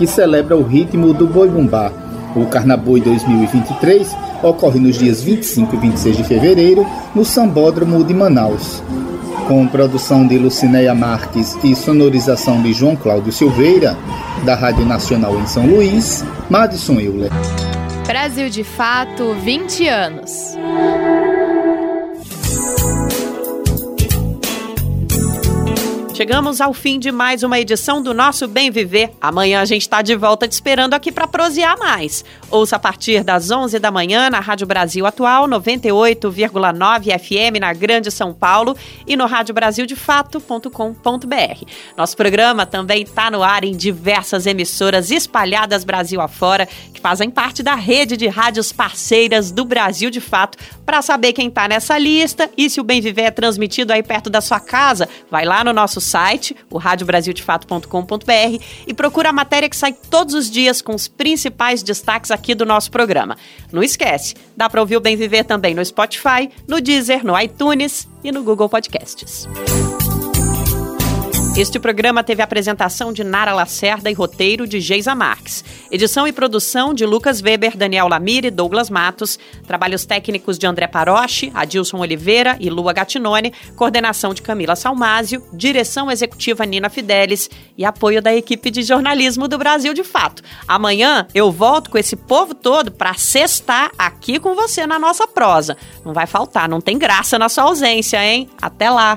que celebra o ritmo do boi bumbá. O Carnaboi 2023 ocorre nos dias 25 e 26 de fevereiro no Sambódromo de Manaus. Com produção de Lucinéia Marques e sonorização de João Cláudio Silveira, da Rádio Nacional em São Luís, Madison Euler. Brasil de Fato 20 anos. Chegamos ao fim de mais uma edição do nosso Bem Viver. Amanhã a gente está de volta te esperando aqui para prosear mais. Ouça a partir das 11 da manhã na Rádio Brasil Atual 98,9 FM na Grande São Paulo e no radiobrasildefato.com.br. Nosso programa também está no ar em diversas emissoras espalhadas Brasil afora que fazem parte da rede de rádios parceiras do Brasil de Fato. Para saber quem está nessa lista e se o Bem Viver é transmitido aí perto da sua casa, vai lá no nosso site, o radiobrasildefato.com.br, e procura a matéria que sai todos os dias com os principais destaques aqui do nosso programa. Não esquece, dá para ouvir o Bem Viver também no Spotify, no Deezer, no iTunes e no Google Podcasts. Este programa teve apresentação de Nara Lacerda e roteiro de Geisa Marques. Edição e produção de Lucas Weber, Daniel Lamir e Douglas Matos. Trabalhos técnicos de André Paroche, Adilson Oliveira e Lua Gattinone. Coordenação de Camila Salmásio. Direção executiva Nina Fidelis. E apoio da equipe de jornalismo do Brasil de Fato. Amanhã eu volto com esse povo todo para sextar aqui com você na nossa prosa. Não vai faltar, não tem graça na sua ausência, hein? Até lá!